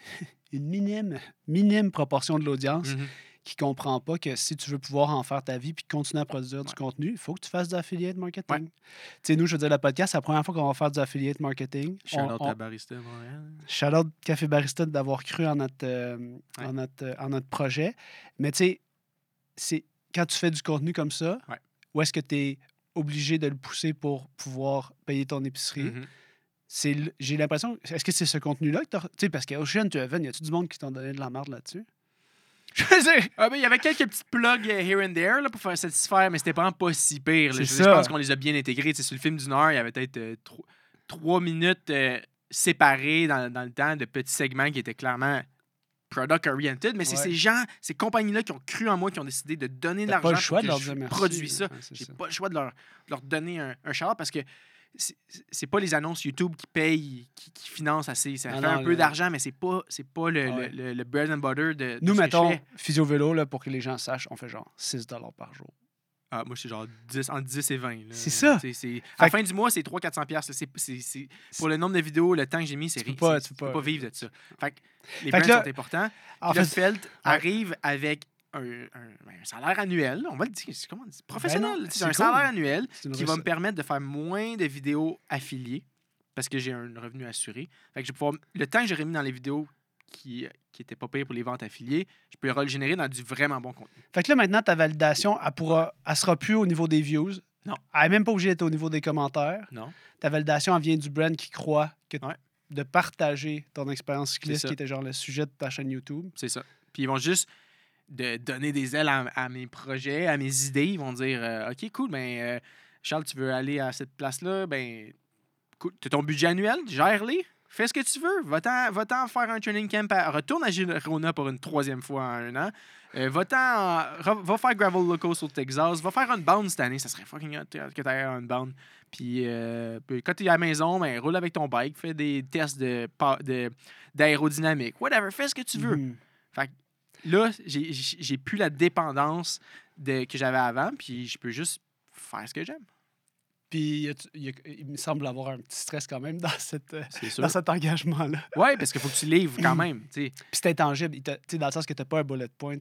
*laughs* une- minime, minime proportion de l'audience Mhm. Qui ne comprend pas que si tu veux pouvoir en faire ta vie puis continuer à produire du Ouais. contenu, il faut que tu fasses de l'affiliate marketing. Tu sais, nous, je veux dire, le podcast, c'est la première fois qu'on va faire du affiliate marketing. Shout On- à Barista Montréal. Shout out Café Barista d'avoir cru en notre, euh, Ouais. en, notre, euh, en notre projet. Mais tu sais, c'est quand tu fais du contenu comme ça, Ouais. où est-ce que tu es obligé de le pousser pour pouvoir payer ton épicerie? L- J'ai l'impression. Est-ce que c'est ce contenu-là que tu Tu sais, parce qu'à Ocean Heaven, y a-tu du monde qui t'ont donné de la merde là-dessus? *laughs* Ah ben, il y avait quelques petits plugs euh, here and there là, pour faire satisfaire, mais c'était vraiment pas si pire. Je, pense qu'on les a bien intégrés. Tu sais, sur le film d'une heure, il y avait peut-être euh, tro- trois minutes euh, séparées dans, dans le temps de petits segments qui étaient clairement product oriented. Mais c'est Ouais. ces gens, ces compagnies-là qui ont cru en moi, qui ont décidé de donner de l'argent pas le choix pour de que leur je produis ça. J'ai pas le choix de leur, de leur donner un, un shout parce que c'est- pas les annonces YouTube qui payent, qui, qui financent assez. Ça fait non, un peu d'argent, mais c'est pas, c'est pas le, Ouais. le, le- le bread and butter de, de Nous, ce que je mettons, fais. Physio Vélo, là, pour que les gens sachent, on fait genre 6 par jour. Ah, moi, c'est genre 10, entre 10 et 20. là. C'est ça. C'est- c'est- Fait À la que- fin du mois, c'est 300-400$. piastres, là. C'est- c'est- c'est- Pour le nombre de vidéos, le temps que j'ai mis, c'est Tu peux pas- c'est- tu peux peux pas- pas vivre de ça. Fait que les Fait que brands là- sont importants. En là, arrive avec un, un- ben, un salaire annuel, on va le dire, c'est comment on dit? professionnel. Ben non, c'est un cool. salaire annuel qui va me permettre de faire moins de vidéos affiliées parce que j'ai un revenu assuré. Fait que je vais pouvoir, le temps que j'aurais mis dans les vidéos qui qui n'étaient pas payées pour les ventes affiliées, je peux le régénérer dans du vraiment bon contenu. Fait que là, maintenant, ta validation, elle pourra, elle sera plus au niveau des views. Non. Elle n'est même pas obligée d'être au niveau des commentaires. Non? Ta validation, elle vient du brand qui croit que Ouais. de partager ton expérience cycliste, qui était genre le sujet de ta chaîne YouTube. C'est ça. Puis ils vont juste de donner des ailes à, mes projets, à mes idées. Ils vont dire euh, OK, cool, ben euh, Charles, tu veux aller à cette place-là, ben cool, ton budget annuel, gère-les. Fais ce que tu veux. Va-t'en va-t'en faire un training camp. retourne à Girona pour une troisième fois en un an. Euh, va-t'en va faire Gravel Locos au Texas. Va faire un bound cette année. Ça serait fucking hot que tu ailles un bound. Puis, quand tu es à la maison, ben, roule avec ton bike. Fais des tests de d'aérodynamique. Whatever. Fais ce que tu veux. Mhm. Là, j'ai- plus la dépendance de, que j'avais avant, puis je peux juste faire ce que j'aime. Puis a- il me semble avoir un petit stress quand même dans, cette, euh, dans cet engagement-là. Ouais, parce qu'il faut que tu livres quand même. tu sais. Puis c'est intangible, il dans le sens que tu n'as pas un bullet point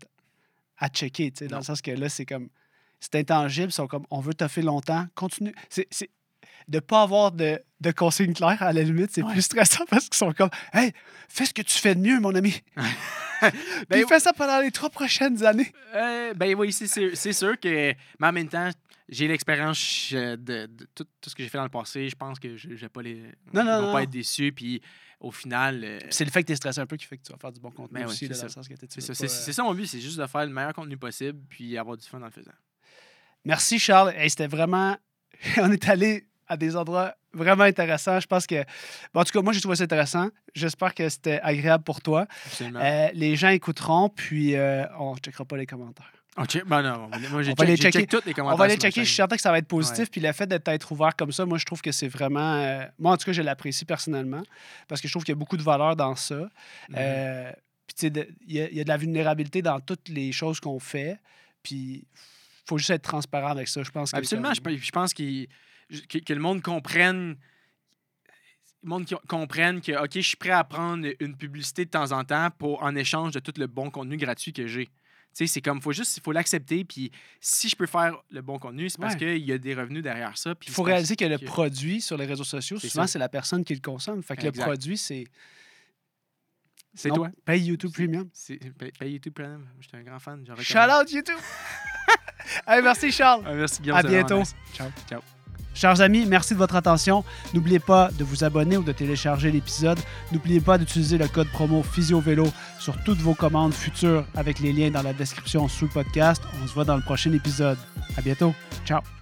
à checker. Dans le sens que là, c'est comme. C'est intangible, sont comme on veut toffer longtemps, continue. C'est- de ne pas avoir de, de consignes claires, à la limite, c'est Ouais. plus stressant parce qu'ils sont comme Hey, fais ce que tu fais de mieux, mon ami. *laughs* Ben, Puis fais ça pendant les trois prochaines années. Euh, ben oui, c'est sûr, c'est sûr que. Mais en même temps, j'ai l'expérience euh, de, de tout, tout ce que j'ai fait dans le passé. Je pense que je ne vais pas, les, Non, non, ils vont non, pas être déçus. Puis au final, euh, C'est le fait que tu es stressé un peu qui fait que tu vas faire du bon contenu Ben aussi, c'est ça. euh, ça mon but, c'est juste de faire le meilleur contenu possible puis avoir du fun en le faisant. Merci Charles. Hey, C'était vraiment. *laughs* On est allé à des endroits vraiment intéressants. Je pense que. bon, en tout cas, moi, j'ai trouvé ça intéressant. J'espère que c'était agréable pour toi. Absolument. Euh, les gens écouteront, puis euh, on ne checkera pas les commentaires. On check- ben non, moi, j'ai les check, commentaires. On va les checker. Je suis certain que ça va être positif. Ouais. Puis le fait d'être ouvert comme ça, moi, je trouve que c'est vraiment. euh, moi, en tout cas, je l'apprécie personnellement parce que je trouve qu'il y a beaucoup de valeur dans ça. Mhm. Euh, puis, tu sais, de- il y, a- il y a de la vulnérabilité dans toutes les choses qu'on fait. Puis, il faut juste être transparent avec ça. Je pense que Absolument. je pense qu'il- que, que le monde comprenne. Le monde comprenne que, OK, je suis prêt à prendre une publicité de temps en temps pour, en échange de tout le bon contenu gratuit que j'ai. Tu sais, c'est comme, faut juste, il faut l'accepter. Puis si je peux faire le bon contenu, c'est parce Ouais. qu'il y a des revenus derrière ça. Il faut réaliser que le produit sur les réseaux sociaux, souvent, c'est la personne qui le consomme. Fait que Exact. le produit, c'est. C'est toi. Paye YouTube Premium. Paye, YouTube Premium. J'étais un grand fan. Shout out YouTube! *laughs* Hey, merci Charles. Ah, merci Guillaume. À bientôt. nice. Ciao. Ciao. Chers amis, merci de votre attention. N'oubliez pas de vous abonner ou de télécharger l'épisode. N'oubliez pas d'utiliser le code promo PhysioVélo sur toutes vos commandes futures avec les liens dans la description sous le podcast. On se voit dans le prochain épisode. À bientôt. Ciao.